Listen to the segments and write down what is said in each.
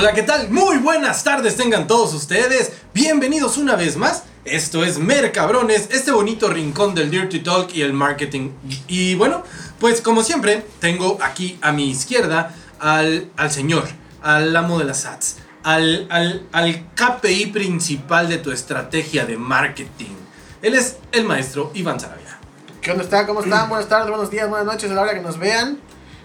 Hola, ¿qué tal? Muy buenas tardes tengan todos ustedes. Bienvenidos una vez más. Esto es Mercabrones, este bonito rincón del Dirty Talk y el marketing. Y bueno, pues como siempre, tengo aquí a mi izquierda al, al señor, al amo de las ads, al, al, al KPI principal de tu estrategia de marketing. Él es el maestro Iván Sarabia. ¿Qué onda está? ¿Cómo están? Buenas tardes, buenos días, buenas noches a la hora que nos vean,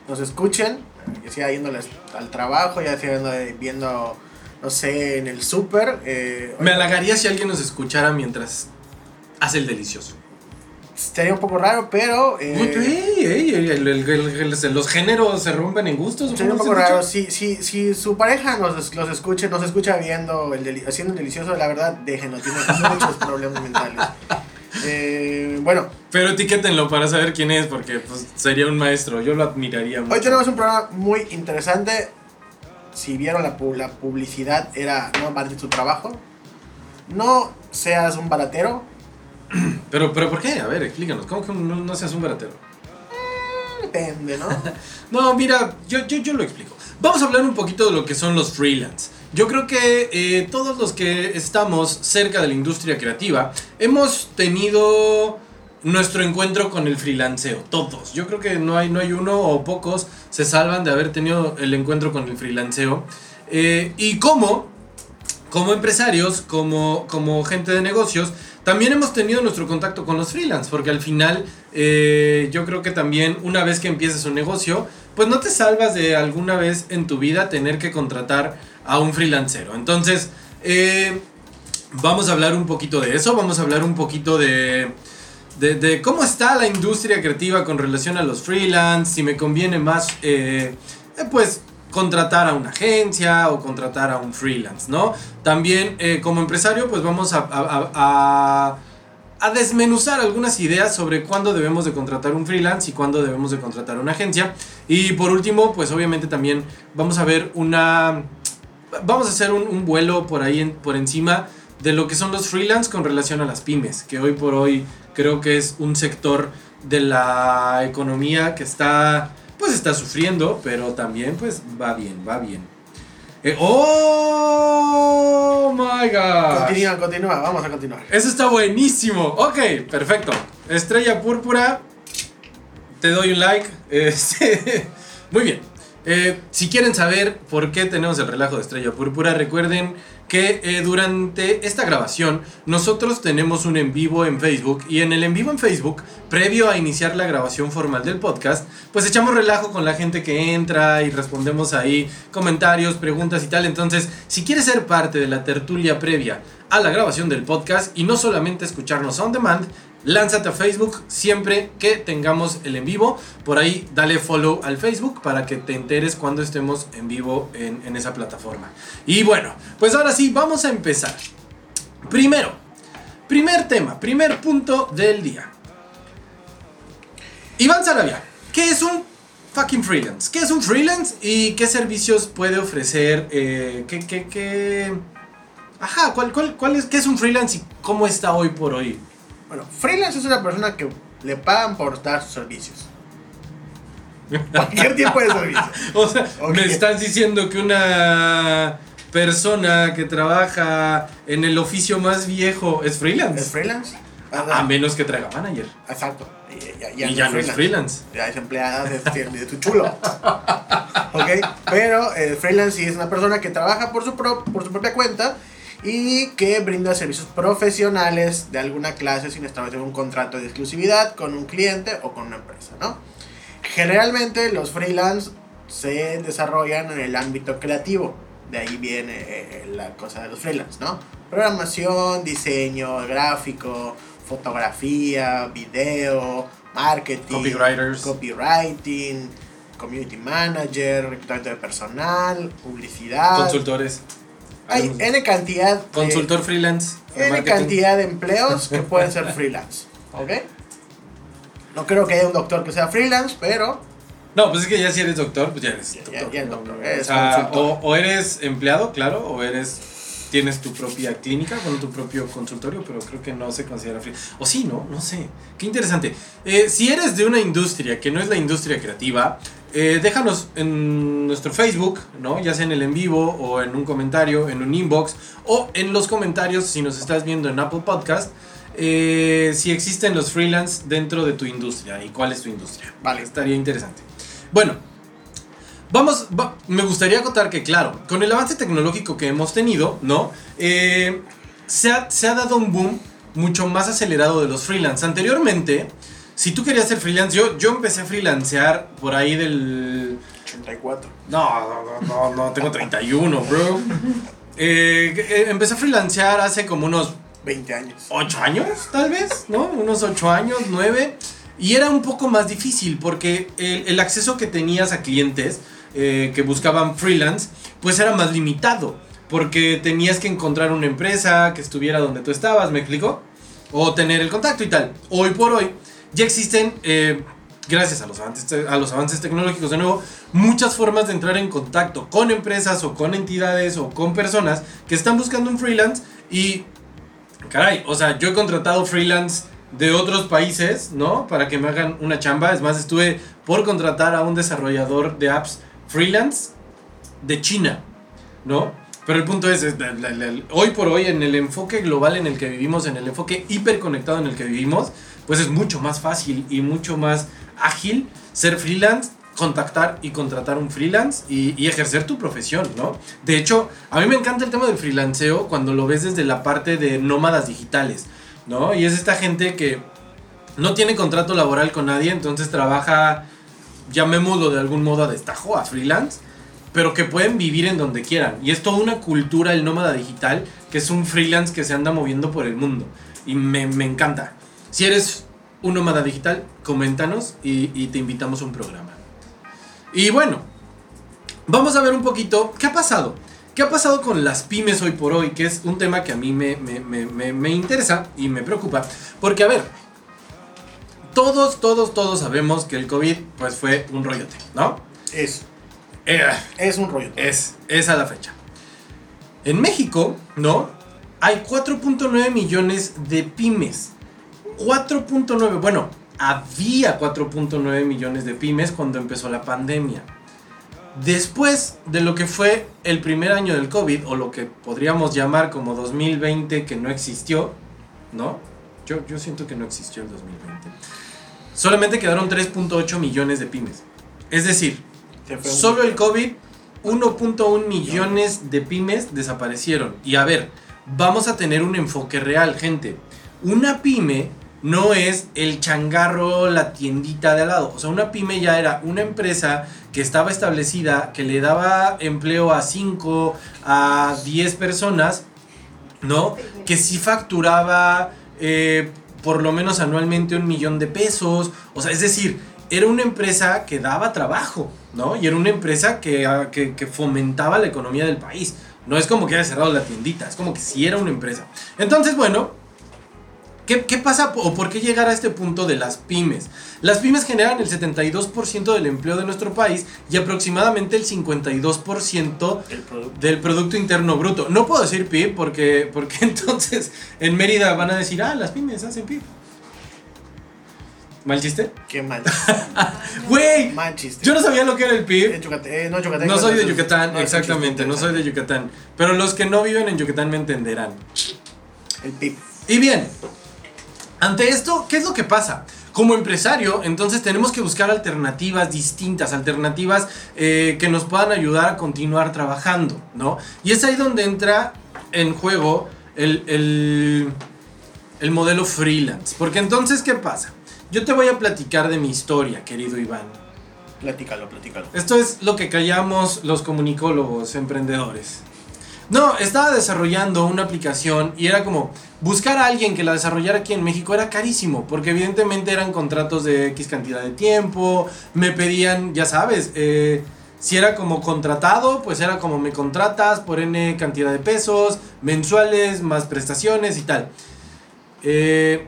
nos escuchen. Ya sea yéndoles al trabajo, ya sea yendo- viendo, no sé, en el súper. eh, Me halagaría si alguien nos escuchara mientras hace el delicioso. Estaría un poco raro, pero. eh, Uy, ey, ey, el- el- el- los géneros se rompen en gustos. Sería un ¿cómo poco se raro. Si, si, si su pareja nos, los escuche, nos escucha viendo el haciendo el delicioso, la verdad, déjenlo, tiene muchos problemas mentales. Eh, bueno, Pero etiquétenlo para saber quién es, porque pues, sería un maestro. Yo lo admiraría mucho. hoy tenemos un programa muy interesante. Si vieron la, pu- la publicidad, era no amartes tu trabajo. No seas un baratero. Pero, pero ¿por qué? A ver, explícanos. ¿Cómo que no, no seas un baratero? Depende, ¿no? No, mira, yo, yo, yo lo explico. Vamos a hablar un poquito de lo que son los freelance. Yo creo que eh, todos los que estamos cerca de la industria creativa hemos tenido nuestro encuentro con el freelanceo. Todos. Yo creo que no hay, no hay uno o pocos se salvan de haber tenido el encuentro con el freelanceo. Eh, y cómo como empresarios, como, como gente de negocios, también hemos tenido nuestro contacto con los freelance, porque al final eh, yo creo que también una vez que empieces un negocio, pues no te salvas de alguna vez en tu vida tener que contratar a un freelancero. Entonces, eh, vamos a hablar un poquito de eso, vamos a hablar un poquito de, de, cómo está la industria creativa con relación a los freelance, si me conviene más, eh, eh, pues contratar a una agencia o contratar a un freelance, ¿no? También como empresario, pues vamos a- a desmenuzar algunas ideas sobre cuándo debemos de contratar un freelance y cuándo debemos de contratar una agencia. Y por último, pues obviamente también vamos a ver una... Vamos a hacer un, vuelo por ahí, en- por encima de lo que son los freelance con relación a las pymes, que hoy por hoy creo que es un sector de la economía que está, pues está sufriendo, pero también pues va bien, va bien. Eh, ¡Oh, my God! Continúa, continúa, vamos a continuar. Eso está buenísimo. Ok, perfecto. Estrella púrpura. Te doy un like. Este, muy bien. Eh, si quieren saber por qué tenemos el relajo de Estrella Púrpura, recuerden que eh, durante esta grabación nosotros tenemos un en vivo en Facebook y en el en vivo en Facebook, previo a iniciar la grabación formal del podcast, pues echamos relajo con la gente que entra y respondemos ahí comentarios, preguntas y tal. Entonces, si quieres ser parte de la tertulia previa a la grabación del podcast y no solamente escucharnos on demand, lánzate a Facebook siempre que tengamos el en vivo. Por ahí dale follow al Facebook para que te enteres cuando estemos en vivo en, esa plataforma. Y bueno, pues ahora sí, vamos a empezar. Primero, primer tema, primer punto del día. Iván Sarabia, ¿qué es un fucking freelance? ¿Qué es un freelance y qué servicios puede ofrecer? Eh, ¿qué, qué, qué? Ajá, ¿cuál, cuál, cuál es, ¿qué es un freelance y cómo está hoy por hoy? Bueno, freelance es una persona que le pagan por dar sus servicios. Cualquier tipo de servicio. O sea, Ok. me estás diciendo que una persona que trabaja en el oficio más viejo es freelance. ¿Es freelance? a, a menos que traiga manager. Exacto. Y ya, y ya no es freelance. Ya es empleada de, de- de tu chulo. ¿Ok? Pero el freelance sí es una persona que trabaja por su, pro- por su propia cuenta y que brinda servicios profesionales de alguna clase sin establecer un contrato de exclusividad con un cliente o con una empresa, ¿no? Generalmente los freelance se desarrollan en el ámbito creativo. De ahí viene eh, la cosa de los freelance, ¿no? Programación, diseño, gráfico, fotografía, video, marketing, Copywriters. copywriting, community manager, reclutamiento de personal, publicidad. Consultores. Hay N cantidad de, Consultor freelance. N marketing. cantidad de empleos que pueden ser freelance. ¿Ok? No creo que haya un doctor que sea freelance, pero No, pues es que ya si eres doctor, pues ya eres Ya- doctor. ya eres No, doctor, no, eres o, sea, consultor. o, o eres empleado, claro, o eres tienes tu propia clínica, con tu propio consultorio, pero creo que no se considera freelance. O sí, ¿no? No sé. Qué interesante. Eh, si eres de una industria que no es la industria creativa, eh, déjanos en nuestro Facebook, ¿no? Ya sea en el en vivo o en un comentario, en un inbox o en los comentarios si nos estás viendo en Apple Podcast. eh, si existen los freelance dentro de tu industria y cuál es tu industria. Vale. Estaría interesante. Bueno, vamos, va- me gustaría acotar que, claro, con el avance tecnológico que hemos tenido, ¿no? Eh, se, ha, se ha dado un boom mucho más acelerado de los freelance. Anteriormente, si tú querías ser freelance, yo, yo empecé a freelancear por ahí del... 84. No, no, no, no, no, tengo 31, bro. Eh, eh, empecé a freelancear hace como unos 20 años. 8 años, tal vez, ¿no? Unos 8 años, 9. Y era un poco más difícil porque el, el acceso que tenías a clientes eh, que buscaban freelance, pues era más limitado. Porque tenías que encontrar una empresa que estuviera donde tú estabas, ¿me explico? O tener el contacto y tal. Hoy por hoy ya existen, eh, gracias a los, avances, a los avances tecnológicos de nuevo, muchas formas de entrar en contacto con empresas o con entidades o con personas que están buscando un freelance y Caray, o sea, yo he contratado freelance de otros países, ¿no? Para que me hagan una chamba. Es más, estuve por contratar a un desarrollador de apps freelance de China, ¿no? Pero el punto es, hoy por hoy, en el enfoque global en el que vivimos, en el enfoque hiperconectado en el que vivimos, pues es mucho más fácil y mucho más ágil ser freelance, contactar y contratar un freelance y, y ejercer tu profesión, ¿no? De hecho, a mí me encanta el tema del freelanceo cuando lo ves desde la parte de nómadas digitales, ¿no? Y es esta gente que no tiene contrato laboral con nadie, entonces trabaja, llamémoslo de algún modo a destajo, a freelance, pero que pueden vivir en donde quieran. Y es toda una cultura el nómada digital, que es un freelance que se anda moviendo por el mundo. Y me, me encanta. Si eres un nómada digital, coméntanos y, y te invitamos a un programa. Y bueno, vamos a ver un poquito qué ha pasado. ¿Qué ha pasado con las pymes hoy por hoy? Que es un tema que a mí me, me- me- me- me interesa y me preocupa. Porque, a ver, todos, todos, todos sabemos que el COVID pues fue un rollote, ¿no? Es. Eh, Es un rollo. es, es a la fecha. En México, ¿no? Hay 4.9 millones de pymes. 4.9, bueno, había 4.9 millones de pymes cuando empezó la pandemia. Después de lo que fue el primer año del COVID, o lo que podríamos llamar como 2020 que no existió, ¿no? Yo, yo siento que no existió el 2020. Solamente quedaron 3.8 millones de pymes. Es decir, Solo el COVID, 1.1 millones de pymes desaparecieron. Y a ver, vamos a tener un enfoque real, gente. Una pyme no es el changarro, la tiendita de al lado. O sea, una pyme ya era una empresa que estaba establecida, que le daba empleo a 5, a 10 personas, ¿no? Que sí facturaba eh, por lo menos anualmente un millón de pesos. O sea, es decir, era una empresa que daba trabajo, ¿no? Y era una empresa que, ah, que, que fomentaba la economía del país. No es como que haya cerrado la tiendita, es como que sí era una empresa. Entonces, bueno, ¿qué, qué pasa o por qué llegar a este punto de las pymes? Las pymes generan el 72% del empleo de nuestro país y aproximadamente el 52% El producto. del Producto Interno Bruto. No puedo decir PIB porque, porque entonces en Mérida van a decir, ah, las pymes hacen PIB. ¿Mal chiste? Qué mal. Güey, mal chiste. yo no sabía lo que era el PIB. Eh, no, Yucatán. No soy de Yucatán, no, exactamente, no soy de Yucatán. Pero los que no viven en Yucatán me entenderán. El PIB. Y bien, ante esto, ¿qué es lo que pasa? Como empresario, entonces tenemos que buscar alternativas distintas, alternativas eh, que nos puedan ayudar a continuar trabajando, ¿no? Y es ahí donde entra en juego el, el, el modelo freelance. Porque entonces, ¿qué pasa? Yo te voy a platicar de mi historia, querido Iván. Platícalo, platícalo. Esto es lo que callamos los comunicólogos, emprendedores. No, estaba desarrollando una aplicación y era como buscar a alguien que la desarrollara aquí en México era carísimo, porque evidentemente eran contratos de X cantidad de tiempo, me pedían, ya sabes, eh, si era como contratado, pues era como me contratas por N cantidad de pesos, mensuales, más prestaciones y tal. Eh,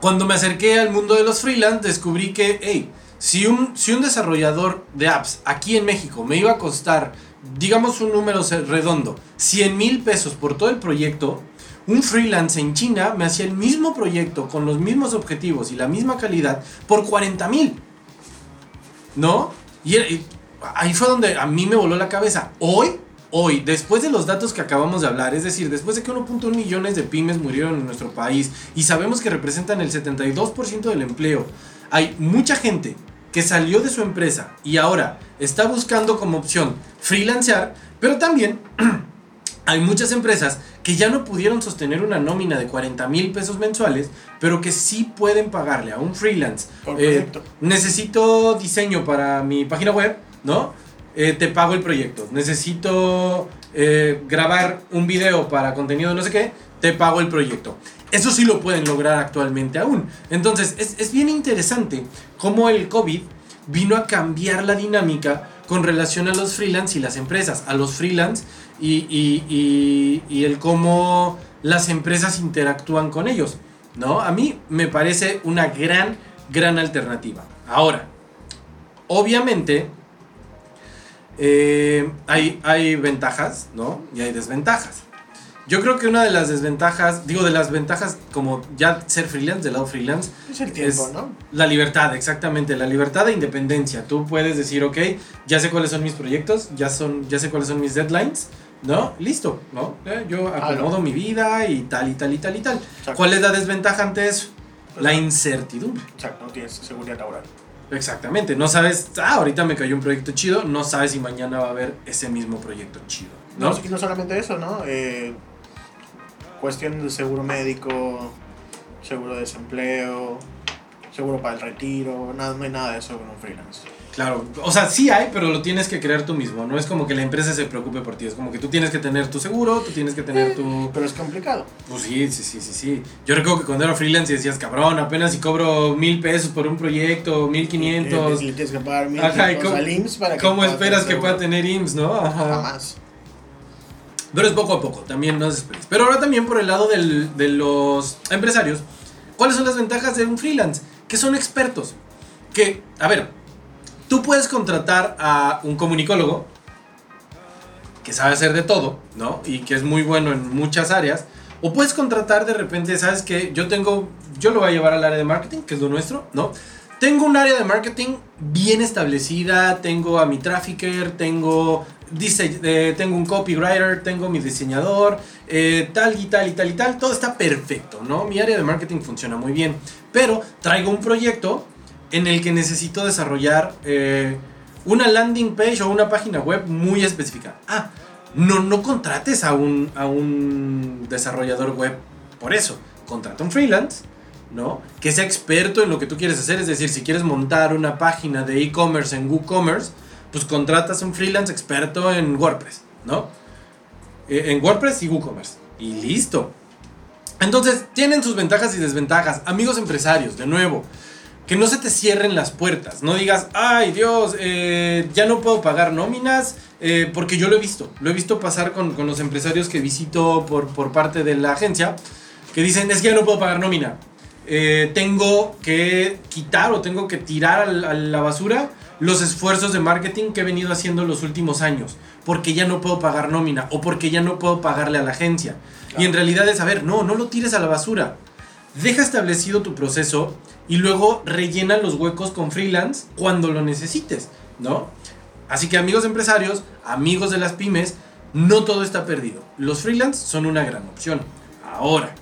cuando me acerqué al mundo de los freelance, descubrí que, hey, si un, si un desarrollador de apps aquí en México me iba a costar digamos un número redondo, 100 mil pesos por todo el proyecto, un freelance en China me hacía el mismo proyecto con los mismos objetivos y la misma calidad por 40 mil. ¿No? Y, y ahí fue donde a mí me voló la cabeza. Hoy, hoy, después de los datos que acabamos de hablar, es decir, después de que 1.1 millones de pymes murieron en nuestro país y sabemos que representan el 72% del empleo, hay mucha gente que salió de su empresa y ahora está buscando como opción freelancear, pero también hay muchas empresas que ya no pudieron sostener una nómina de 40 mil pesos mensuales, pero que sí pueden pagarle a un freelance. Eh, necesito diseño para mi página web, ¿no? Eh, te pago el proyecto. Necesito eh, grabar un video para contenido de no sé qué, te pago el proyecto. Eso sí lo pueden lograr actualmente aún. Entonces, es, es bien interesante cómo el COVID vino a cambiar la dinámica con relación a los freelance y las empresas, a los freelance y, y- y- el cómo las empresas interactúan con ellos, ¿no? A mí me parece una gran, gran alternativa. Ahora, obviamente, eh, hay, hay ventajas, ¿no? Y hay desventajas. Yo creo que una de las desventajas, digo, de las ventajas como ya ser freelance, del lado freelance, Es el tiempo, es- ¿no? la libertad, exactamente, la libertad de independencia. Tú puedes decir, ok, ya sé cuáles son mis proyectos, ya, son, ya sé cuáles son mis deadlines, ¿no? Listo, ¿no? Eh, yo acomodo mi vida y tal y tal y tal y tal. Exacto. ¿Cuál es la desventaja ante eso? Pues La incertidumbre. Exacto, no tienes seguridad laboral. Exactamente, no sabes, ah, ahorita me cayó un proyecto chido, no sabes si mañana va a haber ese mismo proyecto chido, ¿no? No, y no solamente eso, ¿no? Eh, cuestión de seguro médico, seguro de desempleo, seguro para el retiro, nada, no hay nada de eso con un freelance. Claro, o sea, sí hay, pero lo tienes que crear tú mismo, no es como que la empresa se preocupe por ti, es como que tú tienes que tener tu seguro, tú tienes que tener tu... Pero es complicado. Pues sí, sí, sí, sí, sí. Yo recuerdo que cuando era freelance decías, cabrón, apenas si cobro mil pesos por un proyecto, mil quinientos. Tienes que pagar mil Ajá, ¿y pesos cómo- al IMSS para que ¿Cómo esperas que pueda tener IMSS, no? Ajá. Jamás. Pero es poco a poco, también no desesperes. Pero ahora también por el lado del- de los empresarios, ¿cuáles son las ventajas de un freelance? Que son expertos. Que, a ver, tú puedes contratar a un comunicólogo que sabe hacer de todo, ¿no? Y que es muy bueno en muchas áreas. O puedes contratar de repente, ¿sabes qué? Yo tengo, yo lo voy a llevar al área de marketing, que es lo nuestro, ¿no? Tengo un área de marketing bien establecida, tengo a mi trafficker, tengo, dise- eh, tengo un copywriter, tengo mi diseñador, eh, tal y tal y tal y tal, todo está perfecto, ¿no? Mi área de marketing funciona muy bien, pero traigo un proyecto en el que necesito desarrollar eh, una landing page o una página web muy específica. Ah, no, no contrates a un, a un desarrollador web por eso. Contrata un freelance, ¿no? Que sea experto en lo que tú quieres hacer. Es decir, si quieres montar una página de e-commerce en WooCommerce, pues contratas un freelance experto en WordPress, ¿no? Eh, en WordPress y WooCommerce. Y listo. Entonces, tienen sus ventajas y desventajas. Amigos empresarios, de nuevo, que no se te cierren las puertas. No digas, ay Dios, eh, ya no puedo pagar nóminas, eh, porque yo lo he visto. Lo he visto pasar con, con los empresarios que visito por, por parte de la agencia, que dicen, es que ya no puedo pagar nómina. Eh, tengo que quitar o tengo que tirar a la basura los esfuerzos de marketing que he venido haciendo los últimos años, porque ya no puedo pagar nómina o porque ya no puedo pagarle a la agencia. Y en realidad es, a ver, no, no lo tires a la basura. Deja establecido tu proceso y luego rellena los huecos con freelance cuando lo necesites, ¿no? Así que amigos empresarios, amigos de las pymes, no todo está perdido. Los freelance son una gran opción. Ahora,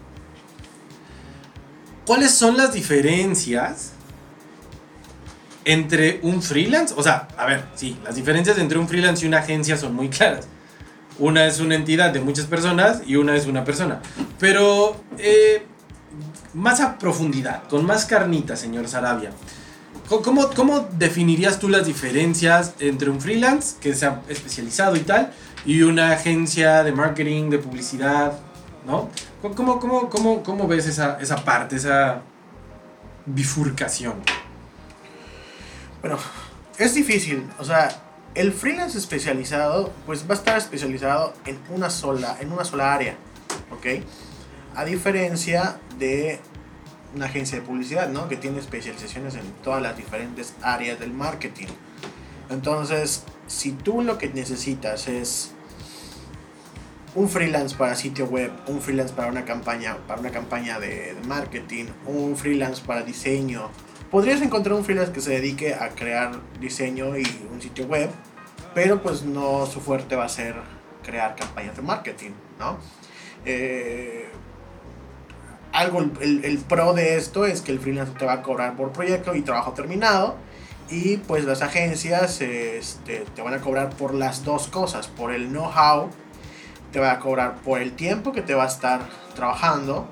¿cuáles son las diferencias entre un freelance? O sea, a ver, sí, las diferencias entre un freelance y una agencia son muy claras. Una es una entidad de muchas personas y una es una persona. Pero eh, más a profundidad, con más carnita, señor Sarabia. ¿Cómo, ¿Cómo definirías tú las diferencias entre un freelance que sea especializado y tal y una agencia de marketing, de publicidad, ¿no? ¿Cómo, cómo, cómo, cómo ves esa, esa parte, esa bifurcación? Bueno, es difícil. O sea, el freelance especializado, pues va a estar especializado en una sola, en una sola área. ¿Ok? A diferencia de una agencia de publicidad, ¿no? Que tiene especializaciones en todas las diferentes áreas del marketing. Entonces, si tú lo que necesitas es un freelance para sitio web, un freelance para una campaña, para una campaña de, marketing, un freelance para diseño, podrías encontrar un freelance que se dedique a crear diseño y un sitio web, pero pues no su fuerte va a ser crear campañas de marketing, ¿no? Eh, algo, el, el pro de esto es que el freelance te va a cobrar por proyecto y trabajo terminado. Y pues las agencias este, te van a cobrar por las dos cosas, por el know-how, te va a cobrar por el tiempo que te va a estar trabajando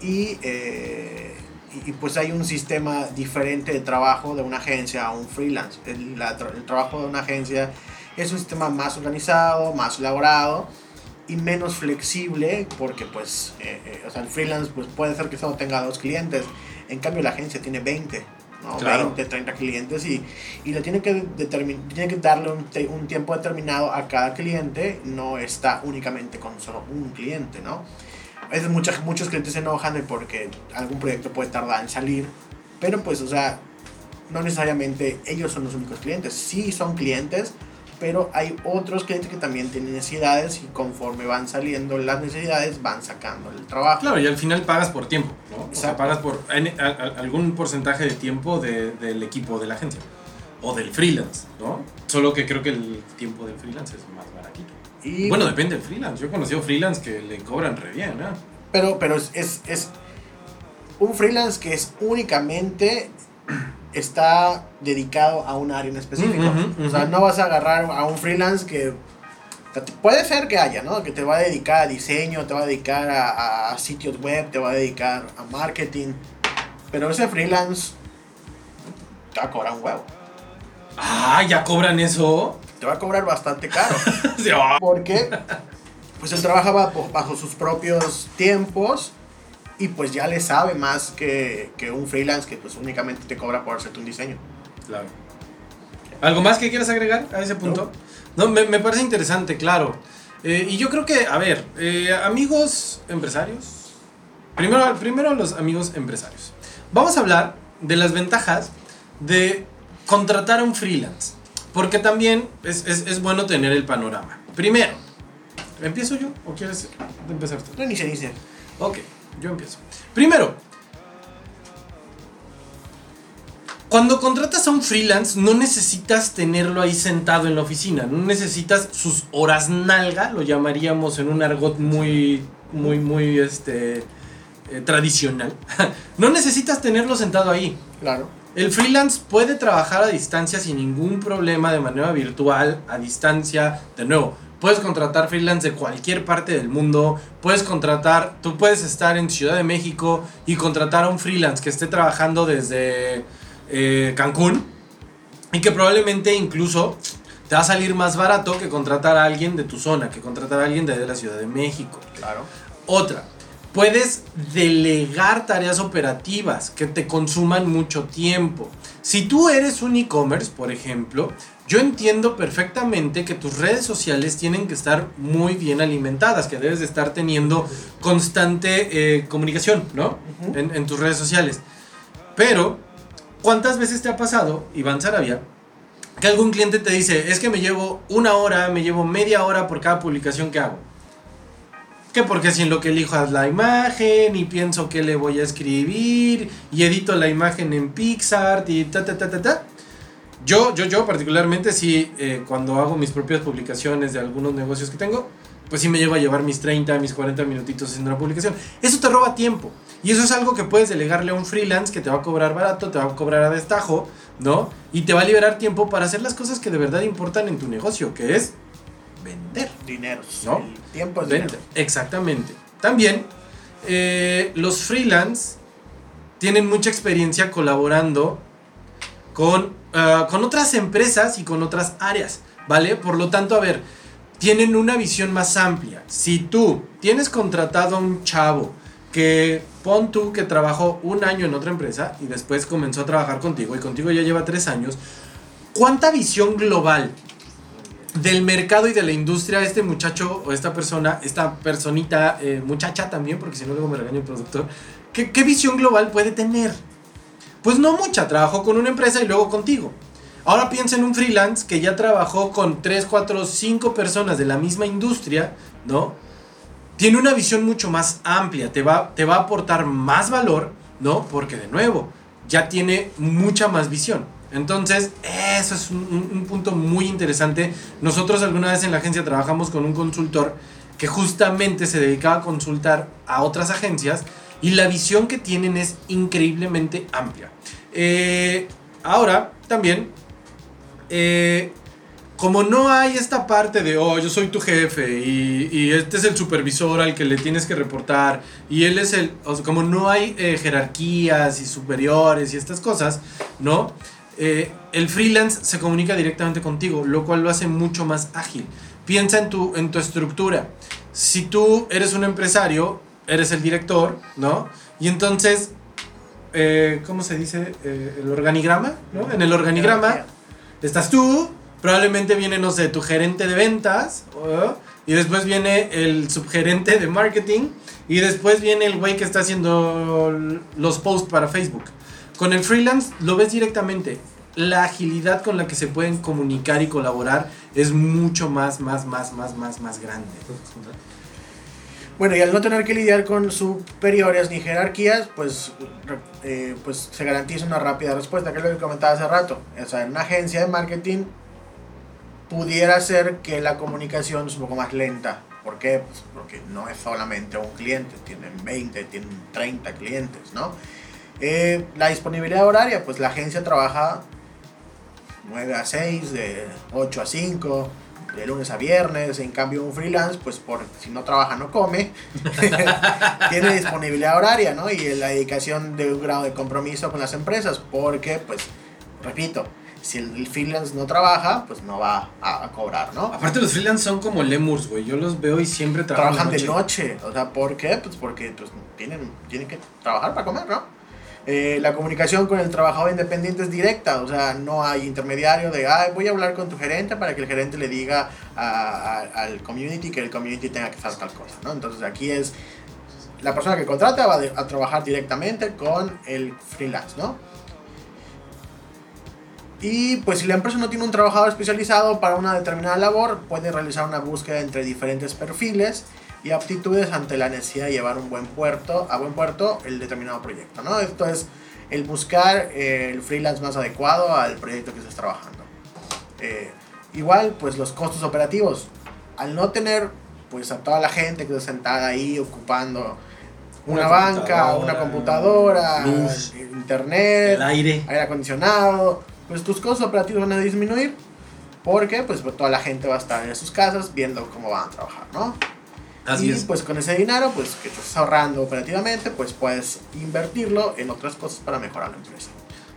y, eh, y, y, pues hay un sistema diferente de trabajo de una agencia a un freelance. El, la, el trabajo de una agencia es un sistema más organizado, más elaborado y menos flexible porque pues eh, eh, o sea, el freelance pues puede ser que solo tenga dos clientes en cambio la agencia tiene 20 ¿no? Claro. 20 30 clientes y, y le tiene que, tiene que darle un, te un, tiempo determinado a cada cliente no está únicamente con solo un cliente ¿no? a veces muchos, muchos clientes se enojan de porque algún proyecto puede tardar en salir pero pues o sea no necesariamente ellos son los únicos clientes sí son clientes pero hay otros clientes que también tienen necesidades y conforme van saliendo las necesidades van sacando el trabajo. Claro, y al final pagas por tiempo, ¿no? O sea, pagas por a, a, algún porcentaje de tiempo de, del equipo de la agencia o del freelance, ¿no? Solo que creo que el tiempo del freelance es más baratito. Y, bueno, depende del freelance. Yo he conocido freelance que le cobran re bien, ¿no? Pero, pero es, es, es un freelance que es únicamente está dedicado a un área en específico. Uh -huh, uh -huh. O sea, no vas a agarrar a un freelance que puede ser que haya, ¿no? Que te va a dedicar a diseño, te va a dedicar a, a sitios web, te va a dedicar a marketing. Pero ese freelance te va a cobrar un huevo. Ah, ya cobran eso. Te va a cobrar bastante caro. sí, oh. Porque pues él trabaja bajo, bajo sus propios tiempos y pues ya le sabe más que, que, un freelance que pues únicamente te cobra por hacerte un diseño. Claro. ¿Algo más que quieras agregar a ese punto? No, no me, me, parece interesante, claro. Eh, y yo creo que, a ver, eh, amigos empresarios. Primero, primero los amigos empresarios. Vamos a hablar de las ventajas de contratar a un freelance. Porque también es, es, es bueno tener el panorama. Primero, ¿empiezo yo o quieres empezar tú? No, inicia, inicia. Ok. Yo empiezo. Primero, cuando contratas a un freelance, no necesitas tenerlo ahí sentado en la oficina. No necesitas sus horas nalga, lo llamaríamos en un argot muy, muy, muy este, eh, tradicional. no necesitas tenerlo sentado ahí. Claro. El freelance puede trabajar a distancia sin ningún problema, de manera virtual, a distancia. De nuevo, Puedes contratar freelance de cualquier parte del mundo. Puedes contratar, tú puedes estar en Ciudad de México y contratar a un freelance que esté trabajando desde eh, Cancún y que probablemente incluso te va a salir más barato que contratar a alguien de tu zona, que contratar a alguien de la Ciudad de México. Claro. Otra, puedes delegar tareas operativas que te consuman mucho tiempo. Si tú eres un e-commerce, por ejemplo, yo entiendo perfectamente que tus redes sociales tienen que estar muy bien alimentadas, que debes de estar teniendo constante eh, comunicación, ¿no? Uh -huh. en, en, tus redes sociales. Pero, ¿cuántas veces te ha pasado, Iván Sarabia, que algún cliente te dice, es que me llevo una hora, me llevo media hora por cada publicación que hago? Que porque si en lo que elijo es la imagen y pienso que le voy a escribir y edito la imagen en Pixar y ta ta ta ta ta. Yo, yo, yo particularmente sí, eh, cuando hago mis propias publicaciones de algunos negocios que tengo, pues sí me llevo a llevar mis 30, mis 40 minutitos haciendo una publicación. Eso te roba tiempo. Y eso es algo que puedes delegarle a un freelance que te va a cobrar barato, te va a cobrar a destajo, ¿no? Y te va a liberar tiempo para hacer las cosas que de verdad importan en tu negocio, que es vender. Dinero. ¿No? El tiempo es vender. dinero. Exactamente. También, eh, los freelance tienen mucha experiencia colaborando con, uh, con otras empresas y con otras áreas, ¿vale? Por lo tanto, a ver, tienen una visión más amplia. Si tú tienes contratado a un chavo que pon tú que trabajó un año en otra empresa y después comenzó a trabajar contigo y contigo ya lleva tres años, ¿cuánta visión global del mercado y de la industria este muchacho o esta persona, esta personita, eh, muchacha también, porque si no luego me regaña el productor, ¿qué, ¿qué visión global puede tener? Pues no mucha, trabajó con una empresa y luego contigo. Ahora piensa en un freelance que ya trabajó con 3, 4, 5 personas de la misma industria, ¿no? Tiene una visión mucho más amplia, te va, te va a aportar más valor, ¿no? Porque de nuevo, ya tiene mucha más visión. Entonces, eso es un, un punto muy interesante. Nosotros alguna vez en la agencia trabajamos con un consultor que justamente se dedicaba a consultar a otras agencias y la visión que tienen es increíblemente amplia. Eh, ahora, también, eh, como no hay esta parte de, oh, yo soy tu jefe y, este es el supervisor al que le tienes que reportar y él es el, como no hay eh, jerarquías y superiores y estas cosas, ¿no? El freelance se comunica directamente contigo, lo cual lo hace mucho más ágil. Piensa en tu, en tu estructura. Si tú eres un empresario, eres el director, ¿no? Y entonces, eh, ¿cómo se dice? Eh, el organigrama, ¿no? En el organigrama estás tú, probablemente viene, no sé, tu gerente de ventas, y después viene el subgerente de marketing, y después viene el güey que está haciendo los posts para Facebook. Con el freelance lo ves directamente. La agilidad con la que se pueden comunicar y colaborar es mucho más, más, más, más, más, más grande. Bueno, y al no tener que lidiar con superiores ni jerarquías, pues, eh, pues se garantiza una rápida respuesta, que es lo que comentaba hace rato. O sea, en una agencia de marketing pudiera ser que la comunicación es un poco más lenta. ¿Por qué? Pues porque no es solamente un cliente, tienen 20, tienen 30 clientes, ¿no? Eh, la disponibilidad horaria, pues la agencia trabaja 9 a 6, de 8 a 5, de lunes a viernes. En cambio, un freelance, pues por si no trabaja, no come. Tiene disponibilidad horaria, ¿no? Y la dedicación de un grado de compromiso con las empresas, porque, pues, repito, si el freelance no trabaja, pues no va a, a cobrar, ¿no? Aparte los freelance son como lemurs, güey. Yo los veo y siempre trabajan, trabajan de noche. O sea, ¿por qué? Pues porque pues, tienen, tienen que trabajar para comer, ¿no? Eh, la comunicación con el trabajador independiente es directa, o sea, no hay intermediario de, ay, voy a hablar con tu gerente para que el gerente le diga al community que el community tenga que hacer tal cosa, ¿no? Entonces aquí es, la persona que contrata va a trabajar directamente con el freelance, ¿no? Y pues si la empresa no tiene un trabajador especializado para una determinada labor, puede realizar una búsqueda entre diferentes perfiles y aptitudes ante la necesidad de llevar un buen puerto, a buen puerto el determinado proyecto, ¿no? Esto es el buscar eh, el freelance más adecuado al proyecto que estés trabajando. Eh, igual, pues los costos operativos. Al no tener pues a toda la gente que está sentada ahí ocupando una, una banca, una computadora, luz, internet, el aire, aire acondicionado, pues tus costos operativos van a disminuir porque pues toda la gente va a estar en sus casas viendo cómo van a trabajar, ¿no? Así y es. pues con ese dinero pues que estás ahorrando operativamente pues puedes invertirlo en otras cosas para mejorar la empresa.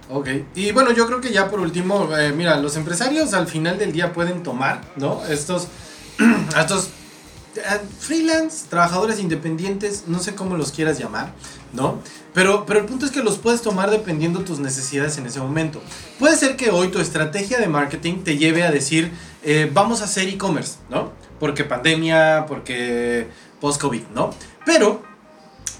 Ok, y bueno, yo creo que ya por último, eh, mira, los empresarios al final del día pueden tomar, ¿no? Estos, estos eh, freelance, trabajadores independientes, no sé cómo los quieras llamar, ¿no? Pero, pero el punto es que los puedes tomar dependiendo tus necesidades en ese momento. Puede ser que hoy tu estrategia de marketing te lleve a decir, eh, vamos a hacer e-commerce, ¿no? Porque pandemia, porque post-COVID, ¿no? Pero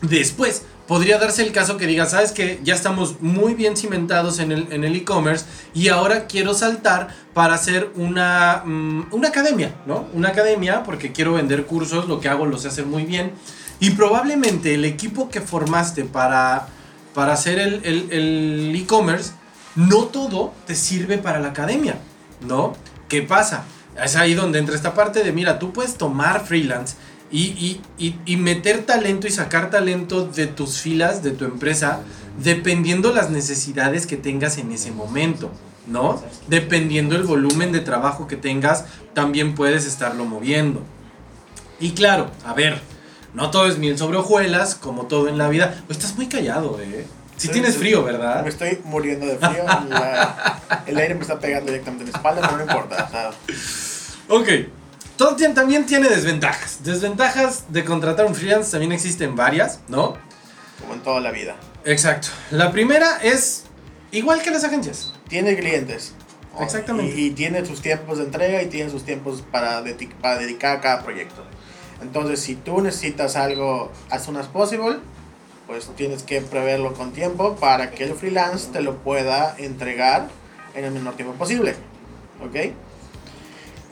después podría darse el caso que digas, sabes que ya estamos muy bien cimentados en el e-commerce y ahora quiero saltar para hacer una, um, una academia, ¿no? Una academia porque quiero vender cursos, lo que hago lo sé hacer muy bien. Y probablemente el equipo que formaste para, para hacer el e-commerce, no todo te sirve para la academia, ¿no? ¿Qué pasa? Es ahí donde entra esta parte de, mira, tú puedes tomar freelance y, y, y, y, meter talento y sacar talento de tus filas, de tu empresa, dependiendo las necesidades que tengas en ese momento, ¿no? Dependiendo el volumen de trabajo que tengas, también puedes estarlo moviendo. Y claro, a ver, no todo es miel sobre hojuelas, como todo en la vida. Pues estás muy callado, ¿eh? Si sí tienes frío, ¿verdad? Me estoy muriendo de frío. La, el aire me está pegando directamente en la espalda, pero no importa. O sea. Ok. Todo también tiene desventajas. Desventajas de contratar un freelance también existen varias, ¿no? Como en toda la vida. Exacto. La primera es igual que las agencias. Tiene clientes. Exactamente. Y, y, tiene sus tiempos de entrega y tiene sus tiempos para, de, para dedicar a cada proyecto. Entonces, si tú necesitas algo as soon as possible, pues tienes que preverlo con tiempo para que el freelance te lo pueda entregar en el menor tiempo posible. ¿Ok?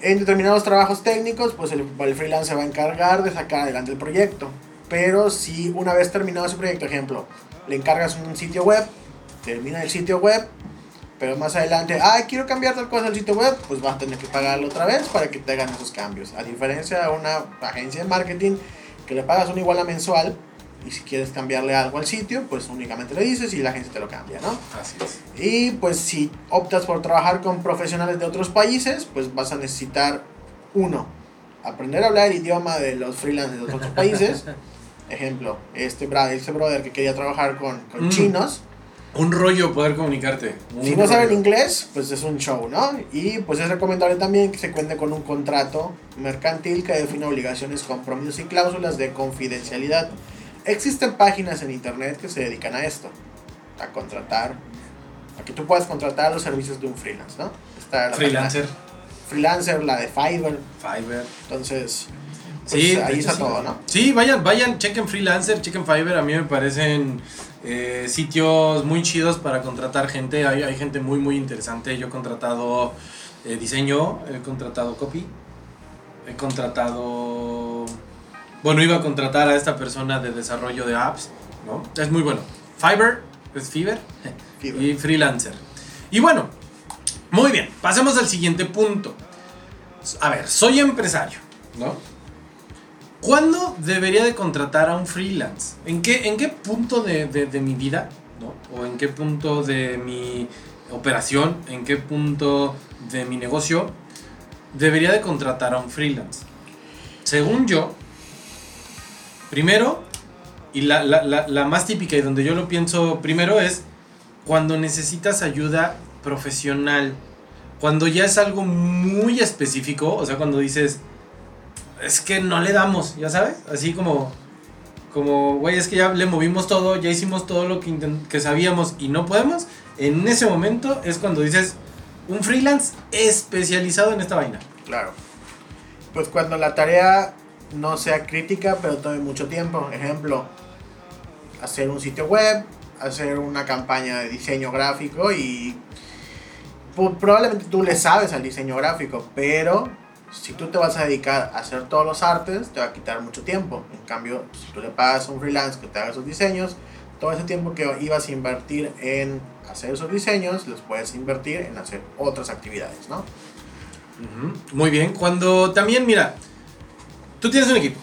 En determinados trabajos técnicos, pues el, el freelance se va a encargar de sacar adelante el proyecto. Pero si una vez terminado ese proyecto, ejemplo, le encargas un sitio web, termina el sitio web, pero más adelante, ah, quiero cambiar tal cosa del sitio web, pues vas a tener que pagarlo otra vez para que te hagan esos cambios. A diferencia de una agencia de marketing que le pagas una iguala mensual y si quieres cambiarle algo al sitio, pues únicamente le dices y la agencia te lo cambia, ¿no? Así es. Y pues si optas por trabajar con profesionales de otros países, pues vas a necesitar, uno, aprender a hablar el idioma de los freelancers de otros países. Ejemplo, este, bra- este brother que quería trabajar con, con Mm. chinos. Un rollo poder comunicarte. un Si no saben rollo. inglés, pues es un show, ¿no? Y pues es recomendable también que se cuente con un contrato mercantil que define obligaciones, compromisos y cláusulas de confidencialidad. Existen páginas en internet que se dedican a esto, a contratar, a que tú puedas contratar los servicios de un freelance, ¿no? Está la Freelancer, página freelancer, la de Fiverr, Fiverr. entonces pues, Sí, ahí de está hecho, todo, sí. ¿no? Sí, vayan, vayan, chequen Freelancer, chequen Fiverr. A mí me parecen eh, sitios muy chidos para contratar gente. Hay, hay gente muy, muy interesante. Yo he contratado eh, diseño, he contratado copy, he contratado. Bueno, iba a contratar a esta persona de desarrollo de apps, ¿no? Es muy bueno. Fiverr, es Fiverr Fiverr. y Freelancer. Y bueno, muy bien, pasemos al siguiente punto. A ver, soy empresario, ¿no? ¿Cuándo debería de contratar a un freelance? ¿En qué, en qué punto de, de- de mi vida, ¿no? O en qué punto de mi operación, en qué punto de mi negocio debería de contratar a un freelance? Según yo, primero, y la, la- la- más típica y donde yo lo pienso primero es cuando necesitas ayuda profesional. Cuando ya es algo muy específico, o sea, cuando dices, es que no le damos, ya sabes, así como, como, güey, es que ya le movimos todo, ya hicimos todo lo que, que sabíamos y no podemos, en ese momento es cuando dices, un freelance especializado en esta vaina. Claro. Pues cuando la tarea no sea crítica, pero tome mucho tiempo. Ejemplo, hacer un sitio web, hacer una campaña de diseño gráfico y pu- probablemente tú le sabes al diseño gráfico, pero si tú te vas a dedicar a hacer todos los artes, te va a quitar mucho tiempo. En cambio, si tú le pagas a un freelance que te haga esos diseños, todo ese tiempo que ibas a invertir en hacer esos diseños, los puedes invertir en hacer otras actividades, ¿no? Muy bien. Cuando también, mira, tú tienes un equipo.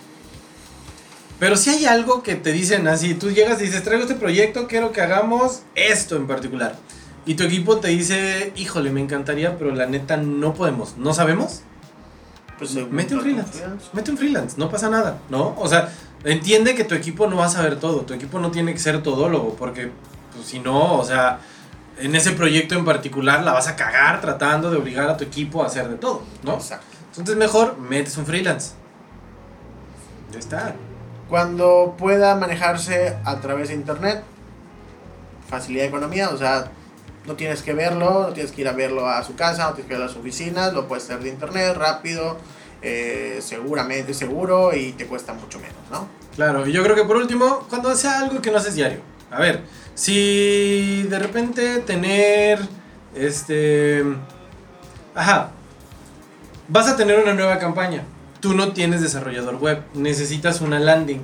Pero si hay algo que te dicen así, tú llegas y dices, traigo este proyecto, quiero que hagamos esto en particular. Y tu equipo te dice, híjole, me encantaría, pero la neta no podemos, no sabemos. Pues, Mete un freelance. Mete un freelance, no pasa nada, ¿no? O sea, entiende que tu equipo no va a saber todo, tu equipo no tiene que ser todólogo, porque pues, si no, o sea, en ese proyecto en particular la vas a cagar tratando de obligar a tu equipo a hacer de todo, ¿no? Exacto. Entonces mejor metes un freelance. Ya está. Cuando pueda manejarse a través de internet, facilidad de economía, o sea, no tienes que verlo, no tienes que ir a verlo a su casa, no tienes que ir a su oficina, lo puedes hacer de internet, rápido, eh, seguramente seguro y te cuesta mucho menos, ¿no? Claro, y yo creo que por último, cuando sea algo que no haces diario. A ver, si de repente tener, este, ajá, vas a tener una nueva campaña. Tú no tienes desarrollador web, necesitas una landing.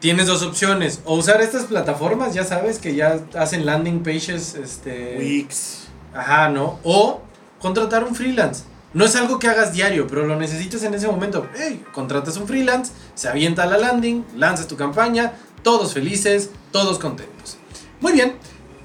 Tienes dos opciones, o usar estas plataformas, ya sabes, que ya hacen landing pages, este... Wix. Ajá, ¿no? O contratar un freelance. No es algo que hagas diario, pero lo necesitas en ese momento. Hey, contratas un freelance, se avienta la landing, lanzas tu campaña, todos felices, todos contentos. Muy bien,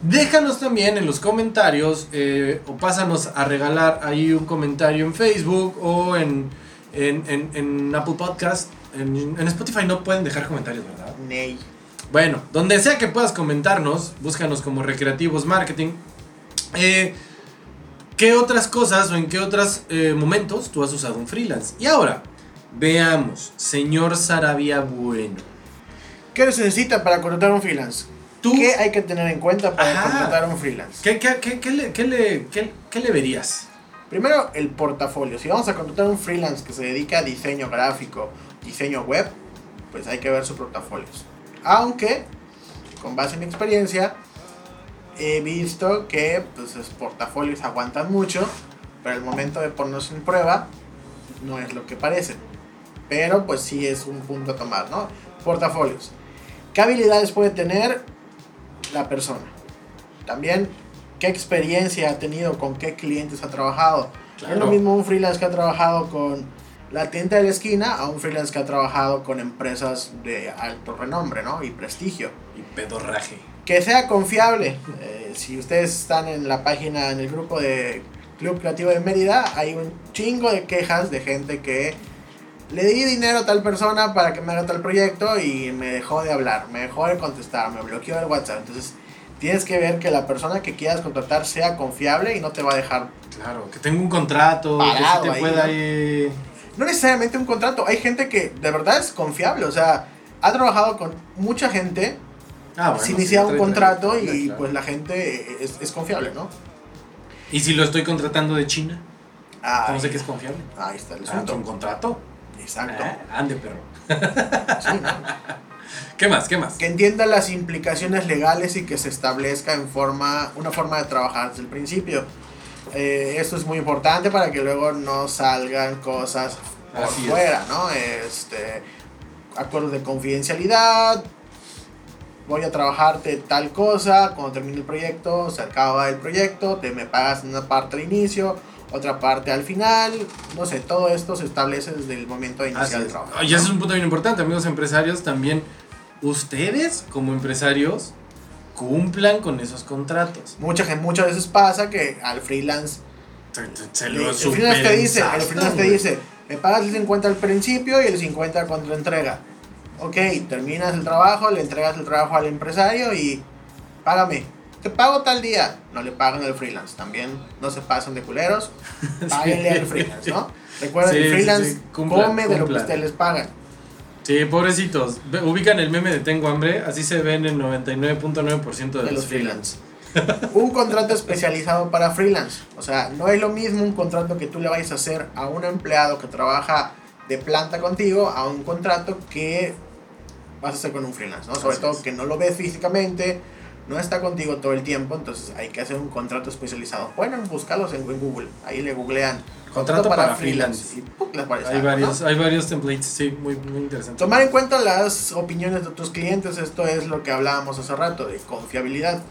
déjanos también en los comentarios eh, o pásanos a regalar ahí un comentario en Facebook o en, en, en- en Apple Podcast. En, en Spotify no pueden dejar comentarios, ¿verdad? Ney. Bueno, donde sea que puedas comentarnos, búscanos como Recreativos Marketing. Eh, ¿Qué otras cosas o en qué otros eh, momentos tú has usado un freelance? Y ahora, veamos, señor Sarabia Bueno. ¿Qué se necesita para contratar un freelance? Tú, ¿Qué hay que tener en cuenta para Ajá. contratar un freelance? ¿qué, qué, qué- qué le, qué le- qué- qué le verías? Primero, el portafolio. Si vamos a contratar un freelance que se dedica a diseño gráfico, diseño web, pues hay que ver sus portafolios. Aunque, con base en mi experiencia, he visto que pues, portafolios aguantan mucho, pero al momento de ponernos en prueba no es lo que parece. Pero pues sí es un punto a tomar, ¿no? Portafolios. ¿Qué habilidades puede tener la persona? También, ¿qué experiencia ha tenido? ¿Con qué clientes ha trabajado? No Es lo mismo un freelance que ha trabajado con la tienda de la esquina a un freelance que ha trabajado con empresas de alto renombre, ¿no? Y prestigio. Y pedorraje. Que sea confiable. Eh, si ustedes están en la página, en el grupo de Club Creativo de Mérida, hay un chingo de quejas de gente que le di dinero a tal persona para que me haga tal proyecto y me dejó de hablar, me dejó de contestar, me bloqueó el WhatsApp. Entonces, tienes que ver que la persona que quieras contratar sea confiable y no te va a dejar. Claro, que tenga un contrato, que te pueda ir no necesariamente un contrato. Hay gente que de verdad es confiable. O sea, ha trabajado con mucha gente. Ah, se inicia un contrato y pues la gente es, confiable, ¿no? ¿Y si lo estoy contratando de China? ¿Cómo sé que es confiable? Ahí está el ah, asunto. un contrato? Exacto. Eh, ande, perro. ¿Qué más? ¿Qué más? Que entienda las implicaciones legales y que se establezca en forma, una forma de trabajar desde el principio. Eh, esto es muy importante para que luego no salgan cosas por fuera, ¿no? Este, acuerdos de confidencialidad, voy a trabajarte tal cosa, cuando termine el proyecto, se acaba el proyecto, te me pagas una parte al inicio, otra parte al final, no sé, todo esto se establece desde el momento de iniciar el trabajo. Y ese es un punto bien importante, amigos empresarios, también ustedes como empresarios cumplan con esos contratos. Mucha gente, muchas veces pasa que al freelance se, lo el, freelance te dice, el freelance te dice, me pagas el 50 al principio y el 50 cuando lo entrega. Ok, terminas el trabajo, le entregas el trabajo al empresario y págame. Te pago tal día. No le pagan al freelance. También no se pasan de culeros. Páguenle al freelance, ¿no? Recuerden, el freelance come de lo que ustedes les pagan. Sí, pobrecitos. Ubican el meme de Tengo hambre, así se ven el 99.9% de, de, los freelance. un contrato especializado para freelance. O sea, no es lo mismo un contrato que tú le vayas a hacer a un empleado que trabaja de planta contigo a un contrato que vas a hacer con un freelance, ¿no? Sobre todo que no lo ves físicamente, no está contigo todo el tiempo, entonces hay que hacer un contrato especializado. Pueden buscarlos en Google, ahí le googlean Contrato, para, freelance. hay, varios, hay varios templates, sí, muy, muy interesante. Tomar en cuenta las opiniones de tus clientes, esto es lo que hablábamos hace rato, de confiabilidad.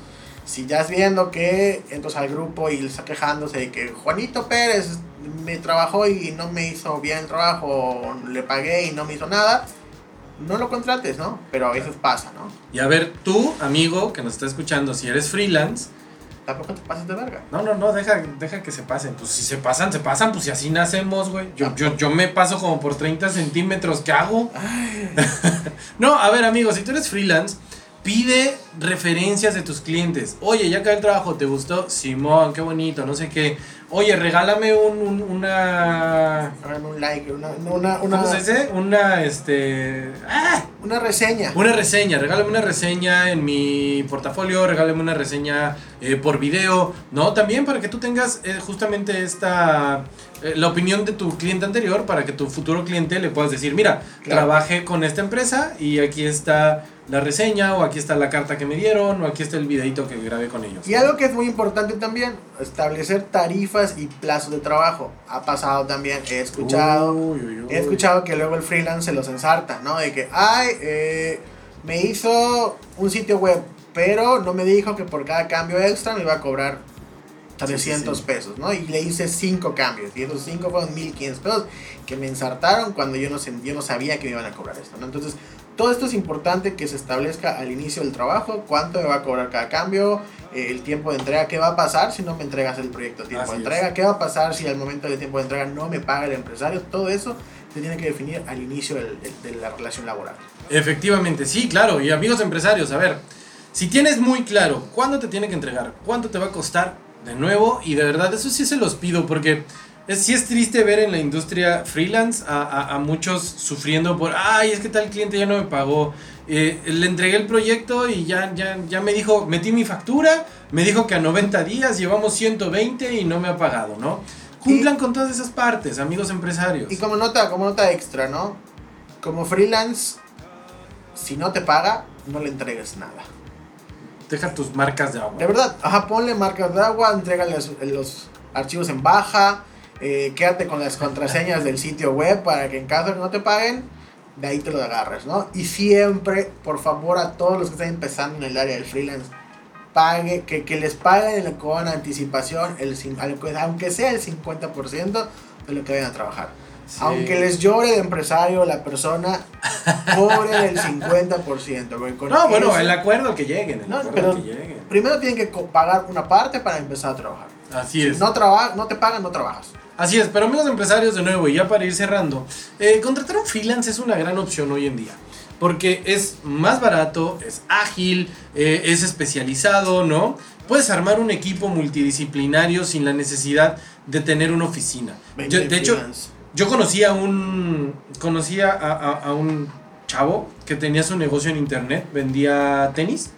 Si ya es viendo que entras al grupo y está quejándose de que Juanito Pérez me trabajó y no me hizo bien el trabajo, le pagué y no me hizo nada, no lo contrates, ¿no? Pero a veces pasa, ¿no? Y a ver, tú, amigo que nos está escuchando, si eres freelance, tampoco te pases de verga. No, no, no, deja, deja que se pasen. Pues si se pasan, se pasan, pues si así nacemos, güey. Yo, yo, yo me paso como por 30 centímetros, ¿qué hago? no, a ver, amigo, si tú eres freelance, pide referencias de tus clientes. Oye, ya acabé el trabajo, ¿te gustó? Simón, qué bonito, no sé qué. Oye, regálame un, una. Un like, una, una, una. ¿Cómo se dice? Una, este. ¡Ah! Una reseña. Una reseña, regálame una reseña en mi portafolio, regálame una reseña eh, por video, ¿no? También para que tú tengas eh, justamente esta. Eh, la opinión de tu cliente anterior para que tu futuro cliente le puedas decir, mira, trabajé con esta empresa y aquí está la reseña, o aquí está la carta que me dieron, o aquí está el videito que grabé con ellos. Y algo que es muy importante también, establecer tarifas y plazos de trabajo. Ha pasado también, he escuchado, he escuchado que luego el freelance se los ensarta, ¿no? De que, ay, eh, me hizo un sitio web, pero no me dijo que por cada cambio extra me iba a cobrar 300 pesos, ¿no? Y le hice 5 cambios, y esos 5 fueron 1500 pesos que me ensartaron cuando yo no, yo no sabía que me iban a cobrar esto, ¿no? Entonces, todo esto es importante que se establezca al inicio del trabajo, cuánto me va a cobrar cada cambio, eh, el tiempo de entrega, qué va a pasar si no me entregas el proyecto tiempo de entrega, qué va a pasar si al momento del tiempo de entrega no me paga el empresario, todo eso se tiene que definir al inicio de la relación laboral. Efectivamente, sí, claro, y amigos empresarios, a ver, si tienes muy claro cuándo te tiene que entregar, cuánto te va a costar, de nuevo, y de verdad eso sí se los pido porque es, sí es triste ver en la industria freelance a, a, muchos sufriendo por, ay, es que tal cliente ya no me pagó. Eh, le entregué el proyecto y ya, ya, ya me dijo, metí mi factura, me dijo que a 90 días llevamos 120 y no me ha pagado, ¿no? Cumplan con todas esas partes, amigos empresarios. Y como nota, como nota extra, ¿no? Como freelance, si no te paga, no le entregues nada. deja tus marcas de agua. De verdad, ajá, ponle marcas de agua, entrégale los, los archivos en baja, eh, quédate con las contraseñas del sitio web para que en caso de que no te paguen, de ahí te lo agarres, ¿no? Y siempre, por favor, a todos los que están empezando en el área del freelance, pague, que, que les paguen con anticipación, el, aunque sea el 50% de lo que vayan a trabajar. Sí. Aunque les llore de empresario la persona, cobren el 50%. güey, con No, bueno, el acuerdo que lleguen, el No, acuerdo pero que lleguen. primero tienen que pagar una parte para empezar a trabajar. Así Si es. no, traba no te pagan, no trabajas. Así es, pero amigos empresarios, de nuevo, y ya para ir cerrando, eh, contratar un freelance es una gran opción hoy en día. Porque es más barato, es ágil, eh, es especializado, ¿no? Puedes armar un equipo multidisciplinario sin la necesidad de tener una oficina. Yo, de hecho, yo conocía a un. Conocía a, a- a un chavo que tenía su negocio en internet, vendía tenis.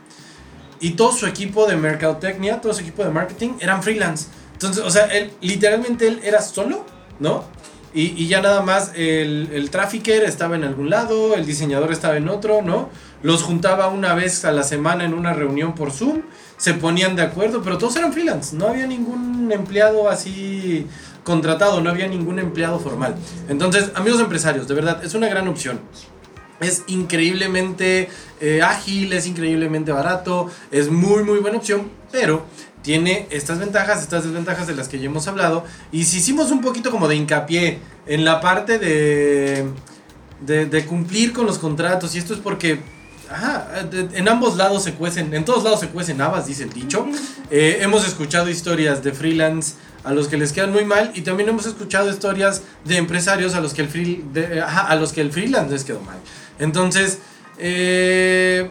Y todo su equipo de mercadotecnia, todo su equipo de marketing eran freelance. Entonces, o sea, él, literalmente él era solo, ¿no? Y, y ya nada más el, el trafficker estaba en algún lado, el diseñador estaba en otro, ¿no? Los juntaba una vez a la semana en una reunión por Zoom, se ponían de acuerdo, pero todos eran freelance, no había ningún empleado así contratado, no había ningún empleado formal. Entonces, amigos empresarios, de verdad, es una gran opción. Es increíblemente eh, ágil, es increíblemente barato, es muy muy buena opción, pero tiene estas ventajas, estas desventajas de las que ya hemos hablado. Y si hicimos un poquito como de hincapié en la parte de, de, de cumplir con los contratos, y esto es porque ajá, en ambos lados se cuecen, en todos lados se cuecen habas, dice el dicho. Eh, hemos escuchado historias de freelance a los que les quedan muy mal y también hemos escuchado historias de empresarios a los que el, free- de- ajá, a los que el freelance les quedó mal. Entonces, eh,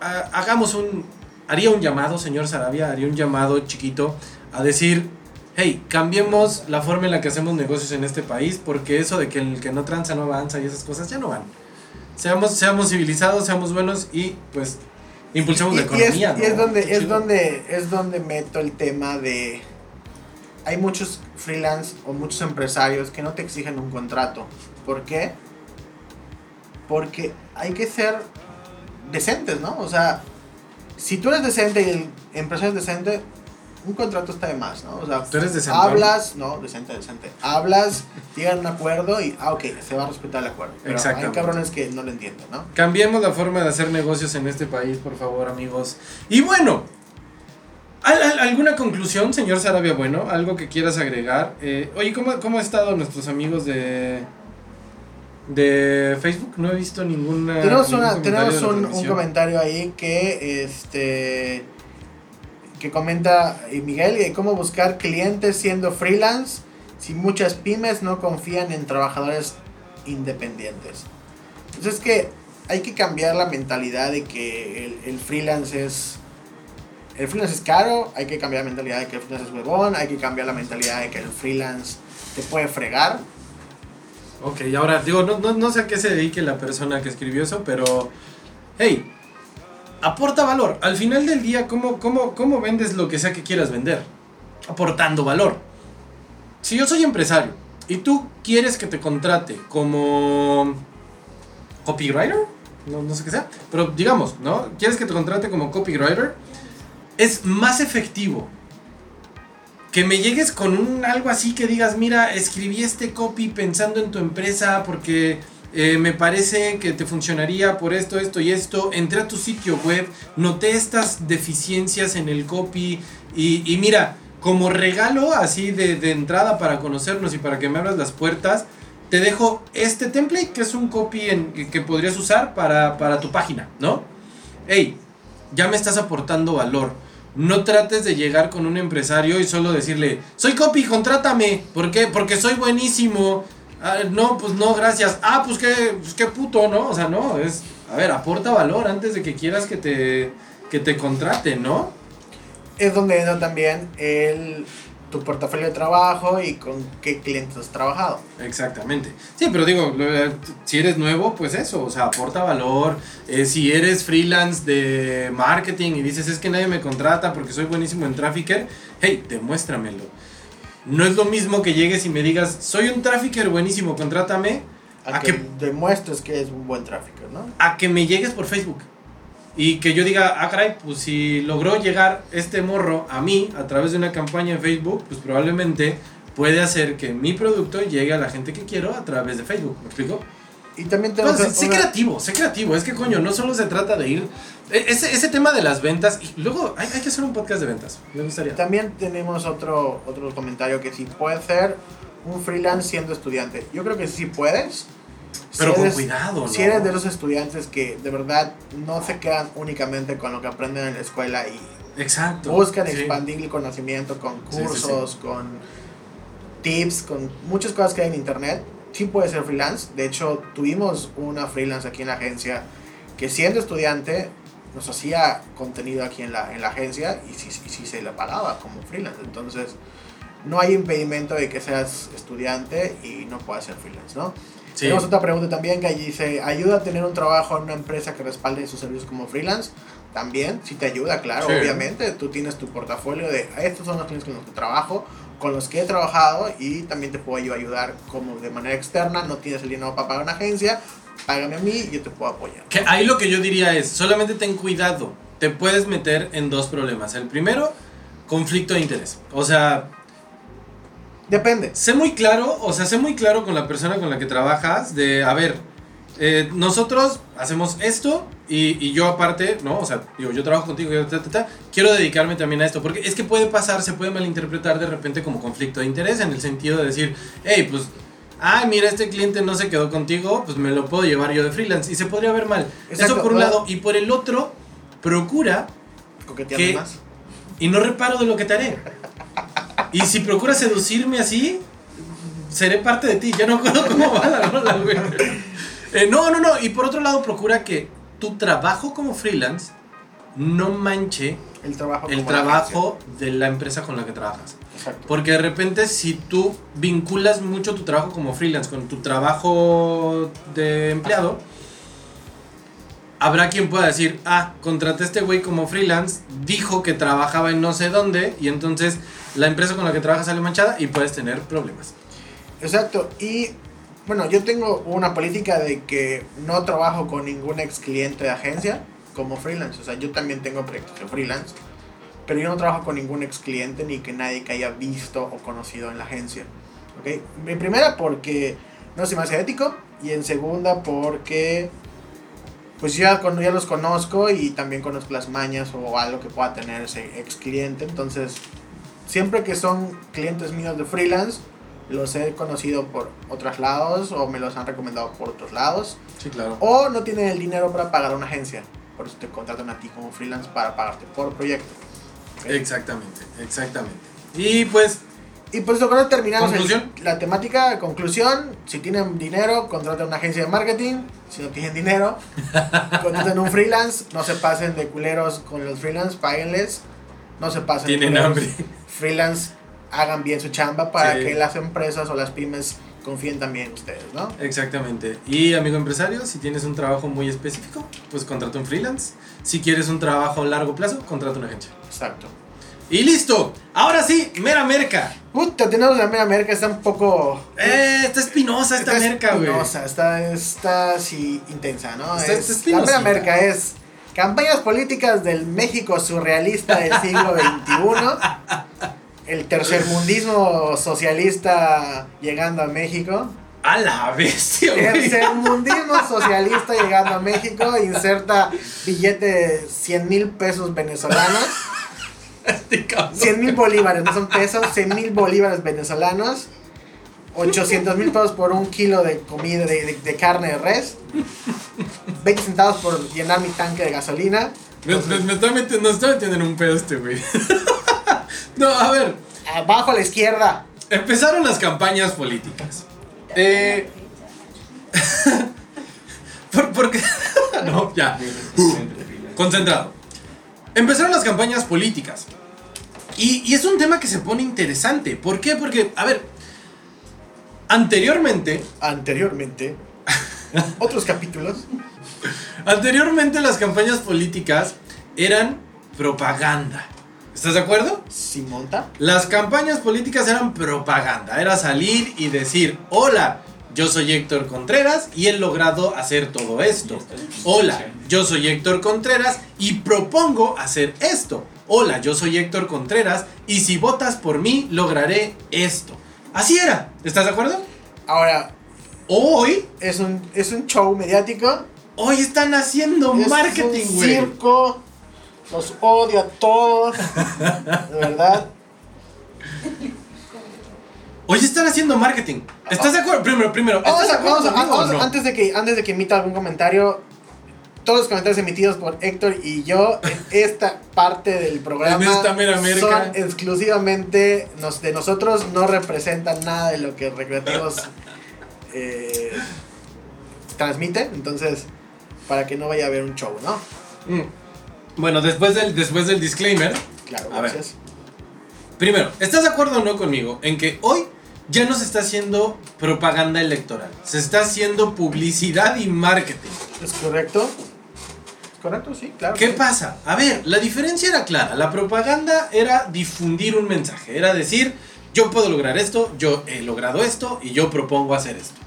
ha- hagamos un, haría un llamado, señor Sarabia, haría un llamado chiquito a decir, hey, cambiemos la forma en la que hacemos negocios en este país, porque eso de que el que no tranza no avanza y esas cosas ya no van. Seamos, seamos civilizados, seamos buenos y pues impulsemos Y, la y es, economía. y es donde, es donde es donde meto el tema de hay muchos freelance o muchos empresarios que no te exigen un contrato. ¿Por qué? Porque hay que ser decentes, ¿no? O sea, si tú eres decente y el empresario es decente, un contrato está de más, ¿no? O sea, Tú eres decentón. hablas, no, decente, decente. Hablas, llegan a un acuerdo y, ah, ok, se va a respetar el acuerdo. Pero hay cabrones que no lo entienden, ¿no? Cambiemos la forma de hacer negocios en este país, por favor, amigos. Y bueno, ¿al- al- ¿alguna conclusión, señor Sarabia? Bueno, algo que quieras agregar. Eh, oye, ¿cómo, ¿cómo han estado nuestros amigos de, de Facebook? No he visto ninguna. Tenemos, ningún una, comentario tenemos un, un comentario ahí que este que comenta eh, Miguel de cómo buscar clientes siendo freelance si muchas pymes no confían en trabajadores independientes. Entonces es que hay que cambiar la mentalidad de que el, el freelance es el freelance es caro, hay que cambiar la mentalidad de que el freelance es huevón, hay que cambiar la mentalidad de que el freelance te puede fregar. Ok, ahora digo, no, no, no sé a qué se dedique la persona que escribió eso, pero. Hey, aporta valor. Al final del día, ¿cómo, cómo, cómo vendes lo que sea que quieras vender? Aportando valor. Si yo soy empresario y tú quieres que te contrate como copywriter, no, no sé qué sea, pero digamos, ¿no? Quieres que te contrate como copywriter, es más efectivo que me llegues con un algo así que digas, mira, escribí este copy pensando en tu empresa porque eh, me parece que te funcionaría por esto, esto y esto. Entré a tu sitio web, noté estas deficiencias en el copy y, mira, como regalo así de, de entrada para conocernos y para que me abras las puertas, te dejo este template que es un copy en- que, que podrías usar para, para tu página, ¿no? Hey, ya me estás aportando valor. No trates de llegar con un empresario y solo decirle, soy copy, contrátame. ¿Por qué? Porque soy buenísimo. "Ah, no, pues no, gracias. Ah, pues qué, pues qué puto, ¿no? O sea, no, es, a ver, aporta valor antes de que quieras que te, que te contraten, ¿no? es donde entra también el, tu portafolio de trabajo y con qué clientes has trabajado. Exactamente. Sí, pero digo, lo- si eres nuevo, pues eso, o sea, aporta valor. Eh, si eres freelance de marketing y dices, es que nadie me contrata porque soy buenísimo en trafficker, hey, demuéstramelo. No es lo mismo que llegues y me digas, soy un trafficker buenísimo, contrátame, A, a que, que, demuestres que es un buen tráfico, ¿no? a que me llegues por Facebook. Y que yo diga, ah, caray, pues si logró llegar este morro a mí a través de una campaña en Facebook, pues probablemente puede hacer que mi producto llegue a la gente que quiero a través de Facebook. ¿Me explico? Y también tenemos Entonces, sé una- creativo, sé creativo. Es que, coño, no solo se trata de ir. e- Ese, ese tema de las ventas. Y luego hay, hay que hacer un podcast de ventas. Me gustaría. También tenemos otro, otro comentario que si puedes ser un freelance siendo estudiante. Yo creo que sí puedes. Pero Si con eres- cuidado, ¿no? Si eres de los estudiantes que de verdad no se quedan únicamente con lo que aprenden en la escuela y Exacto. buscan sí. expandir el conocimiento con Sí, sí, cursos, con tips, con muchas cosas que hay en internet, sí puede ser freelance. De hecho, tuvimos una freelance aquí en la agencia que siendo estudiante nos hacía contenido aquí en la, en la agencia y sí, sí, sí se le pagaba como freelance. Entonces, no hay impedimento de que seas estudiante y no puedas ser freelance, ¿no? Sí. Tenemos otra pregunta también que allí dice, ¿ayuda a tener un trabajo en una empresa que respalde sus servicios como freelance? También, sí te ayuda, claro, Sí. obviamente. Tú tienes tu portafolio de, estos son los clientes con los que trabajo, con los que he trabajado y también te puedo yo ayudar como de manera externa, no tienes el dinero para pagar una agencia, págame a mí y yo te puedo apoyar. Que ahí lo que yo diría es, solamente ten cuidado. Te puedes meter en dos problemas. El primero, conflicto de interés. O sea, Depende. sé muy claro, o sea, sé muy claro con la persona con la que trabajas de, a ver, eh, nosotros hacemos esto y, y yo aparte, ¿no? O sea, digo, yo trabajo contigo, yo, ta, ta, ta, quiero dedicarme también a esto, porque es que puede pasar, se puede malinterpretar de repente como conflicto de interés en el sentido de decir, hey, pues, ay, mira, este cliente no se quedó contigo, pues me lo puedo llevar yo de freelance y se podría ver mal. Exacto, Eso por un lado, y por el otro, procura Coqueteando ¿Qué? más. y no reparo de lo que te haré. Y si procuras seducirme así, seré parte de ti. Ya no acuerdo cómo va la rola, güey. Eh, no, no, no. Y por otro lado, procura que tu trabajo como freelance no manche El trabajo. el trabajo de la empresa con la que trabajas. Exacto. Porque de repente si tú vinculas mucho tu trabajo como freelance con tu trabajo de empleado, habrá quien pueda decir, ah, contraté a este güey como freelance, dijo que trabajaba en no sé dónde, y entonces la empresa con la que trabajas sale manchada y puedes tener problemas. Exacto. Y bueno, yo tengo una política de que no trabajo con ningún ex cliente de agencia como freelance. O sea, yo también tengo proyectos de freelance. Pero yo no trabajo con ningún ex cliente ni que nadie que haya visto o conocido en la agencia. ¿Ok? En primera porque no se me hace ético. Y en segunda porque pues ya, ya los conozco y también conozco las mañas o algo que pueda tener ese ex cliente. Entonces, siempre que son clientes míos de freelance, los he conocido por otros lados o me los han recomendado por otros lados. Sí, claro. O no tienen el dinero para pagar a una agencia. Por eso te contratan a ti como freelance para pagarte por proyecto. Exactamente, exactamente. Y pues, Y pues con eso terminamos la temática. Conclusión, si tienen dinero, contraten una agencia de marketing. Si no tienen dinero, contraten un freelance. No se pasen de culeros con los freelance, páguenles. No se pasen de tienen culeros. hambre. Freelance, hagan bien su chamba para Sí. que las empresas o las pymes confíen también en ustedes, ¿no? Exactamente. Y amigo empresario, si tienes un trabajo muy específico, pues contrata un freelance. Si quieres un trabajo a largo plazo, contrata una agencia. Exacto. Y listo. Ahora sí, mera merca. Puta, tenemos la mera merca, está un poco. Eh, está espinosa esta está merca, güey. espinosa, Está, está así intensa, ¿no? Está- Es- está la mera merca es campañas políticas del México surrealista del siglo XXI. El tercermundismo socialista llegando a México. A la bestia, güey. Tercermundismo socialista llegando a México. Inserta billete de 100 mil pesos venezolanos. Este cabrón. 100 mil bolívares, no son pesos, 100 mil bolívares venezolanos. 800 mil pesos por un kilo de comida de, de- de carne de res. 20 centavos por llenar mi tanque de gasolina. Me, me- me está metiendo, nos está metiendo en un pedo este, güey. no, a ver. Abajo a la izquierda. Empezaron las campañas políticas. Eh. por, porque. no, ya. Concentrado. Empezaron las campañas políticas. Y, y es un tema que se pone interesante. ¿Por qué? Porque, a ver. Anteriormente. Anteriormente. Otros capítulos. Anteriormente las campañas políticas eran propaganda. ¿Estás de acuerdo? Si monta. Las campañas políticas eran propaganda, era salir y decir, hola, yo soy Héctor Contreras y he logrado hacer todo esto. Hola, yo soy Héctor Contreras y propongo hacer esto. Hola, yo soy Héctor Contreras y si votas por mí lograré esto. Así era, ¿estás de acuerdo? Ahora, Hoy, es un, es un show mediático. hoy están haciendo es marketing, un güey. circo. Los odio a todos. De verdad. Hoy están haciendo marketing. ¿Estás de acuerdo? Primero, primero, Vamos ¿estás a- de acuerdo vamos a- conmigo o vamos a- no? antes, de que, antes de que emita algún comentario, todos los comentarios emitidos por Héctor y yo en esta parte del programa son exclusivamente nos- de nosotros, no representan nada de lo que Recreativos eh, transmite. Entonces, para que no vaya a haber un show, ¿no? Mm. Bueno, después del, después del disclaimer, Claro, A ver. gracias. primero, ¿estás de acuerdo o no conmigo en que hoy ya no se está haciendo propaganda electoral? Se está haciendo publicidad y marketing. ¿Es correcto? Sí, claro. ¿Qué sí. pasa? A ver, la diferencia era clara. La propaganda era difundir un mensaje, era decir, yo puedo lograr esto, yo he logrado esto y yo propongo hacer esto.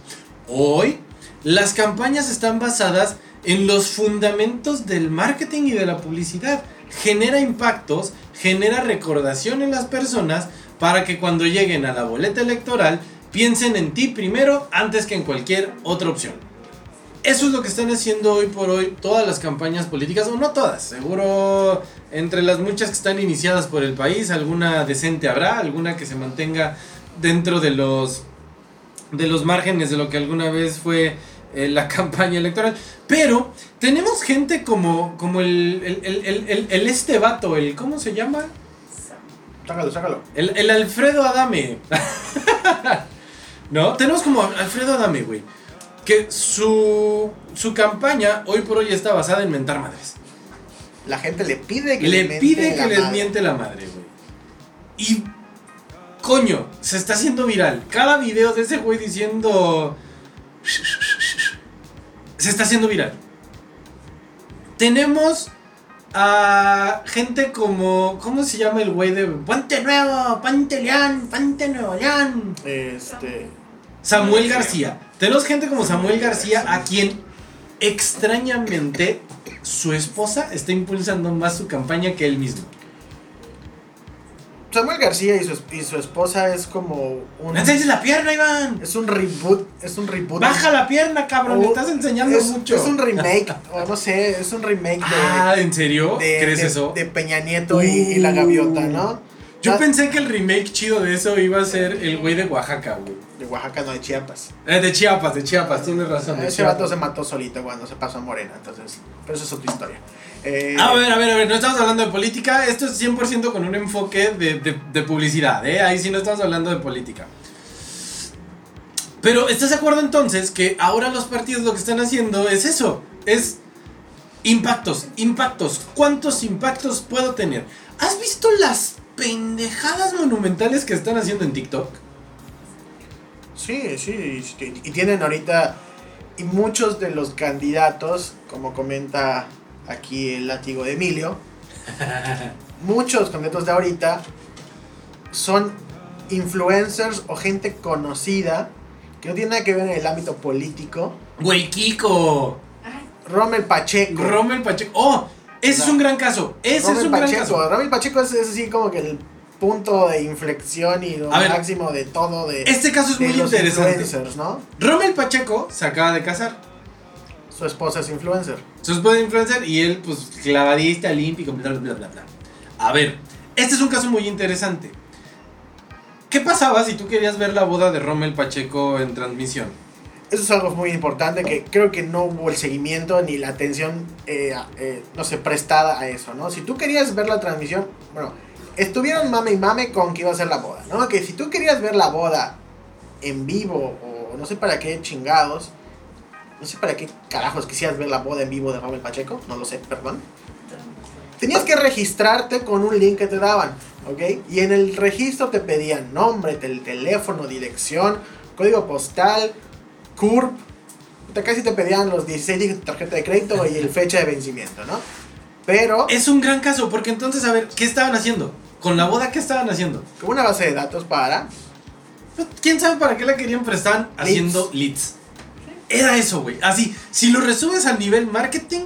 Hoy, las campañas están basadas en los fundamentos del marketing y de la publicidad. Genera impactos, genera recordación en las personas para que cuando lleguen a la boleta electoral piensen en ti primero antes que en cualquier otra opción. Eso es lo que están haciendo hoy por hoy todas las campañas políticas, o no todas, seguro entre las muchas que están iniciadas por el país, alguna decente habrá, alguna que se mantenga dentro de los, de los márgenes de lo que alguna vez fue eh, la campaña electoral. Pero tenemos gente como, como el, el, el, el- este vato, el, ¿cómo se llama? Sácalo, sácalo. El, el Alfredo Adame. ¿No? Tenemos como Alfredo Adame, güey. Que su, su campaña hoy por hoy está basada en mentar madres. La gente le pide que Le miente pide que les madre. miente la madre, güey. Y. Coño, se está haciendo viral. Cada video de ese güey diciendo. Se está haciendo viral. Tenemos a gente como. ¿Cómo se llama el güey de. Puente Nuevo, Puente León, Puente Nuevo León? Este. Samuel García. Tenemos gente como Samuel García a quien extrañamente su esposa está impulsando más su campaña que él mismo. Samuel García y su, y su esposa es como un. ¡No enseñes la pierna, Iván! Es un reboot. Es un reboot. ¡Baja la pierna, cabrón! Me O- estás enseñando es, mucho. Es un remake. o no sé, es un remake de. Ah, ¿en serio? de, ¿Crees de- eso? de Peña Nieto y, y la gaviota, ¿no? Yo Ah, pensé que el remake chido de eso iba a ser el güey de Oaxaca, güey. De Oaxaca, no de Chiapas. Eh, de Chiapas, de Chiapas, tienes razón. de Ese Chiapas. vato se mató solito cuando se pasó a Morena, entonces. Pero eso es otra historia. Eh, A ver, a ver, a ver, no estamos hablando de política, esto es 100% con un enfoque de, de- de publicidad, ¿eh? Ahí sí no estamos hablando de política. Pero, ¿estás de acuerdo entonces que ahora los partidos lo que están haciendo es eso? Es impactos, impactos. ¿Cuántos impactos puedo tener? ¿Has visto las pendejadas monumentales que están haciendo en TikTok? Sí, sí, sí, y tienen ahorita, y muchos de los candidatos, como comenta aquí el látigo de Emilio, muchos candidatos de ahorita son influencers o gente conocida que no tiene nada que ver en el ámbito político. Güey, Kiko, Rommel Pacheco. Rommel Pacheco. ¡Oh! Ese es un gran caso. Ese Rommel es un gran Pacheco. caso. Rommel Pacheco es, es así como que el punto de inflexión y lo ver, máximo de todo de, Este caso es muy interesante. ¿no? Rommel Pacheco se acaba de casar. Su esposa es influencer. Su esposa es influencer y él, pues, clavadista, olímpico, bla, bla, bla, bla, bla. A ver, este es un caso muy interesante. ¿Qué pasaba si tú querías ver la boda de Rommel Pacheco en transmisión? Eso es algo muy importante que creo que no hubo el seguimiento ni la atención, eh, eh, no sé, prestada a eso, ¿no? Si tú querías ver la transmisión, bueno, estuvieron mame y mame con que iba a ser la boda, ¿no? Que si tú querías ver la boda en vivo o no sé para qué chingados, no sé para qué carajos quisieras ver la boda en vivo de Robert Pacheco, no lo sé, perdón. Tenías que registrarte con un link que te daban, ¿ok? Y en el registro te pedían nombre, tel- teléfono, dirección, código postal, CURP. Casi te pedían los 16 dígitos de tarjeta de crédito y el fecha de vencimiento, ¿no? Pero, Es un gran caso, porque entonces, a ver, ¿qué estaban haciendo? Con la boda, ¿qué estaban haciendo? como una base de datos para ¿Quién sabe para qué la querían? Pero estaban haciendo leads. Era eso, güey. Así, si lo resumes al nivel marketing,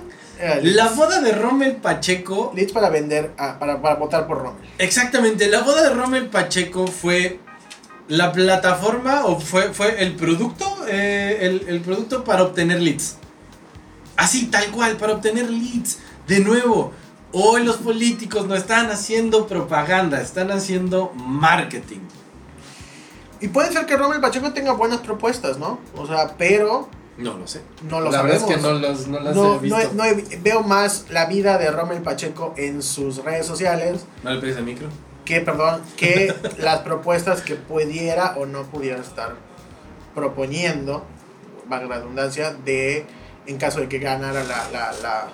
la boda de Rommel Pacheco. Leads para vender, ah, para, para votar por Rommel. Exactamente, la boda de Rommel Pacheco fue la plataforma o fue, fue el producto, eh, el, el producto para obtener leads. Así, tal cual, para obtener leads. De nuevo, hoy los políticos no están haciendo propaganda, están haciendo marketing. Y puede ser que Rommel Pacheco tenga buenas propuestas, ¿no? O sea, pero No lo sé. no lo la sabemos. verdad es que no, los, no las No- he visto. no- no he- veo más la vida de Rommel Pacheco en sus redes sociales ¿No le pegues al micro? que, perdón, que las propuestas que pudiera o no pudiera estar proponiendo, valga la redundancia, de en caso de que ganara la, la, la,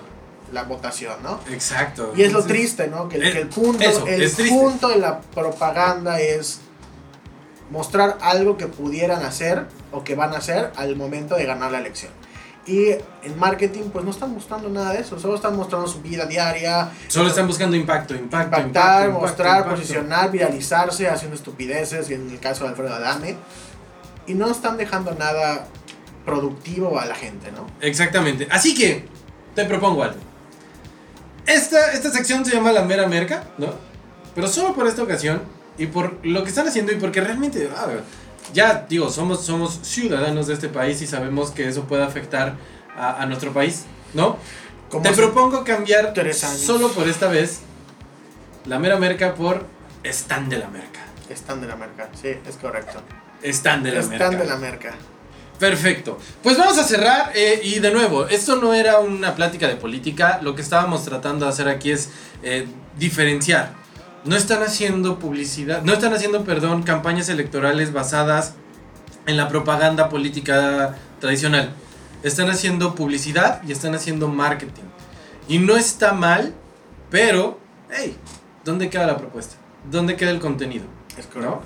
la votación, ¿no? Exacto. Y es lo triste, ¿no? Que, eh, que el punto, eso, el punto de la propaganda es mostrar algo que pudieran hacer o que van a hacer al momento de ganar la elección. Y en marketing, pues no están mostrando nada de eso, solo están mostrando su vida diaria, Solo están buscando impacto, impacto, impactar, impacto, impacto, mostrar, impacto. posicionar, viralizarse, haciendo estupideces, y en el caso de Alfredo Adame. Y no están dejando nada productivo a la gente, ¿no? Exactamente. Así que te propongo algo. Esta, esta sección se llama La Mera Merca, ¿no? Pero solo por esta ocasión y por lo que están haciendo y porque realmente, ah, ya digo, somos, somos ciudadanos de este país y sabemos que eso puede afectar a, a nuestro país, ¿no? Te propongo cambiar solo por esta vez La Mera Merca por Están de la Merca. Están de la merca, sí, es correcto. Están de la Merca. Están de la merca. Perfecto. Pues vamos a cerrar eh, y de nuevo, esto no era una plática de política, lo que estábamos tratando de hacer aquí es eh, diferenciar. No están haciendo publicidad, no están haciendo, perdón, campañas electorales basadas en la propaganda política tradicional. Están haciendo publicidad y están haciendo marketing. Y no está mal, pero, hey, ¿dónde queda la propuesta? ¿Dónde queda el contenido? Es ¿No? correcto.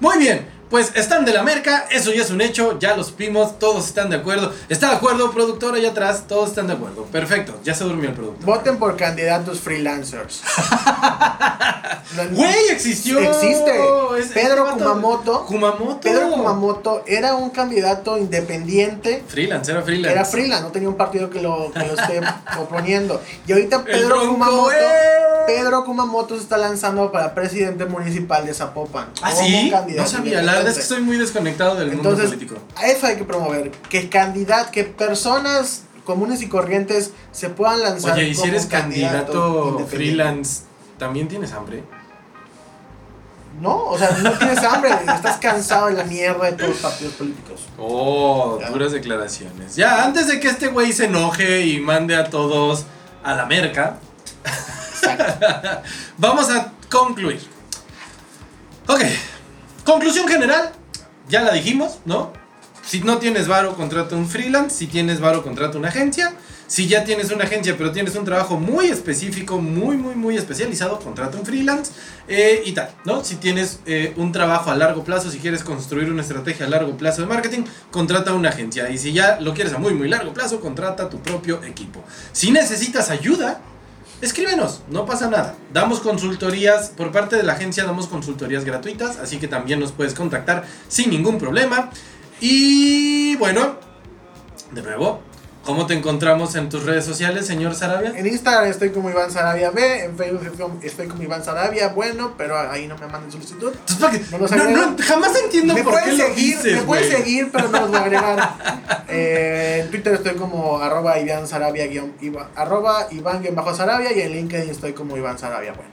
Muy bien, pues están de la merca, eso ya es un hecho, ya los vimos, todos están de acuerdo. ¿Está de acuerdo, productor allá atrás? Todos están de acuerdo. Perfecto, ya se durmió el productor. Voten por candidatos freelancers. ¡Güey, existió! Existe. Es- Pedro este Kumamoto. Kumamoto. Pedro Kumamoto era un candidato independiente. Freelance, era freelance. Era freelance, no tenía un partido que lo, que lo esté proponiendo. Y ahorita Pedro Bronco, Kumamoto, ¡eh! Pedro Kumamoto se está lanzando para presidente municipal de Zapopan. ¿Ah, sí? No sabía, la verdad es que estoy muy desconectado del mundo político. a eso hay que promover. Que candidat, que personas comunes y corrientes se puedan lanzar. Oye, y si eres candidato freelance, ¿también tienes hambre? No, o sea, no tienes hambre, estás cansado de la mierda de todos los partidos políticos. Oh, Ya. duras declaraciones. Ya, antes de que este güey se enoje y mande a todos a la merca, vamos a concluir. Ok, conclusión general, ya la dijimos, ¿no? Si no tienes varo, contrata un freelance. Si tienes varo, contrata una agencia. Si ya tienes una agencia, pero tienes un trabajo muy específico, muy, muy, muy especializado, contrata un freelance. eh, y tal, ¿no? Si tienes eh, un trabajo a largo plazo, si quieres construir una estrategia a largo plazo de marketing, contrata una agencia. Y si ya lo quieres a muy, muy largo plazo, contrata tu propio equipo. Si necesitas ayuda, escríbenos, no pasa nada. Damos consultorías, por parte de la agencia damos consultorías gratuitas, así que también nos puedes contactar sin ningún problema. Y bueno, de nuevo, ¿cómo te encontramos en tus redes sociales, señor Sarabia? En Instagram estoy como Iván Sarabia B, en Facebook estoy como- Iván Sarabia, bueno, pero ahí no me manden solicitud. Entonces, ¿para qué? No los No, no, jamás entiendo me por qué lo seguir, dices, me pueden güey. seguir, pero no los voy a agregar. Eh, en Twitter estoy como arroba Iván Sarabia, guion, Iva- arroba Iván guion bajo Sarabia y en LinkedIn estoy como Iván Sarabia, bueno.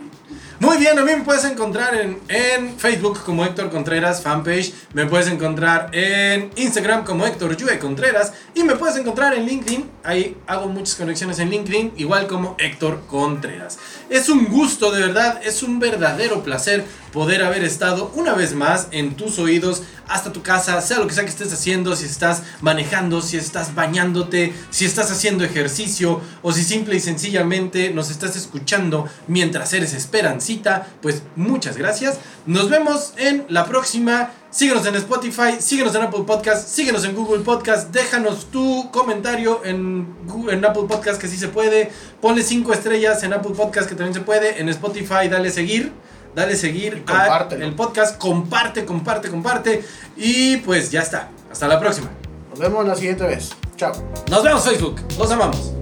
Muy bien, a mí me puedes encontrar en, en Facebook como Héctor Contreras fanpage, me puedes encontrar en Instagram como Héctor Yue Contreras y me puedes encontrar en LinkedIn, ahí hago muchas conexiones en LinkedIn, igual como Héctor Contreras. Es un gusto, de verdad, es un verdadero placer poder haber estado una vez más en tus oídos, hasta tu casa, sea lo que sea que estés haciendo, si estás manejando, si estás bañándote, si estás haciendo ejercicio o si simple y sencillamente nos estás escuchando mientras eres esperancita, pues muchas gracias. Nos vemos en la próxima. Síguenos en Spotify, síguenos en Apple Podcast, síguenos en Google Podcast, déjanos tu comentario en, en Apple Podcast que sí se puede, ponle 5 estrellas en Apple Podcast que también se puede, en Spotify dale seguir, dale seguir al podcast, comparte, comparte, comparte. Y pues ya está. Hasta la próxima. Nos vemos la siguiente vez. Chao. Nos vemos Facebook. Los amamos.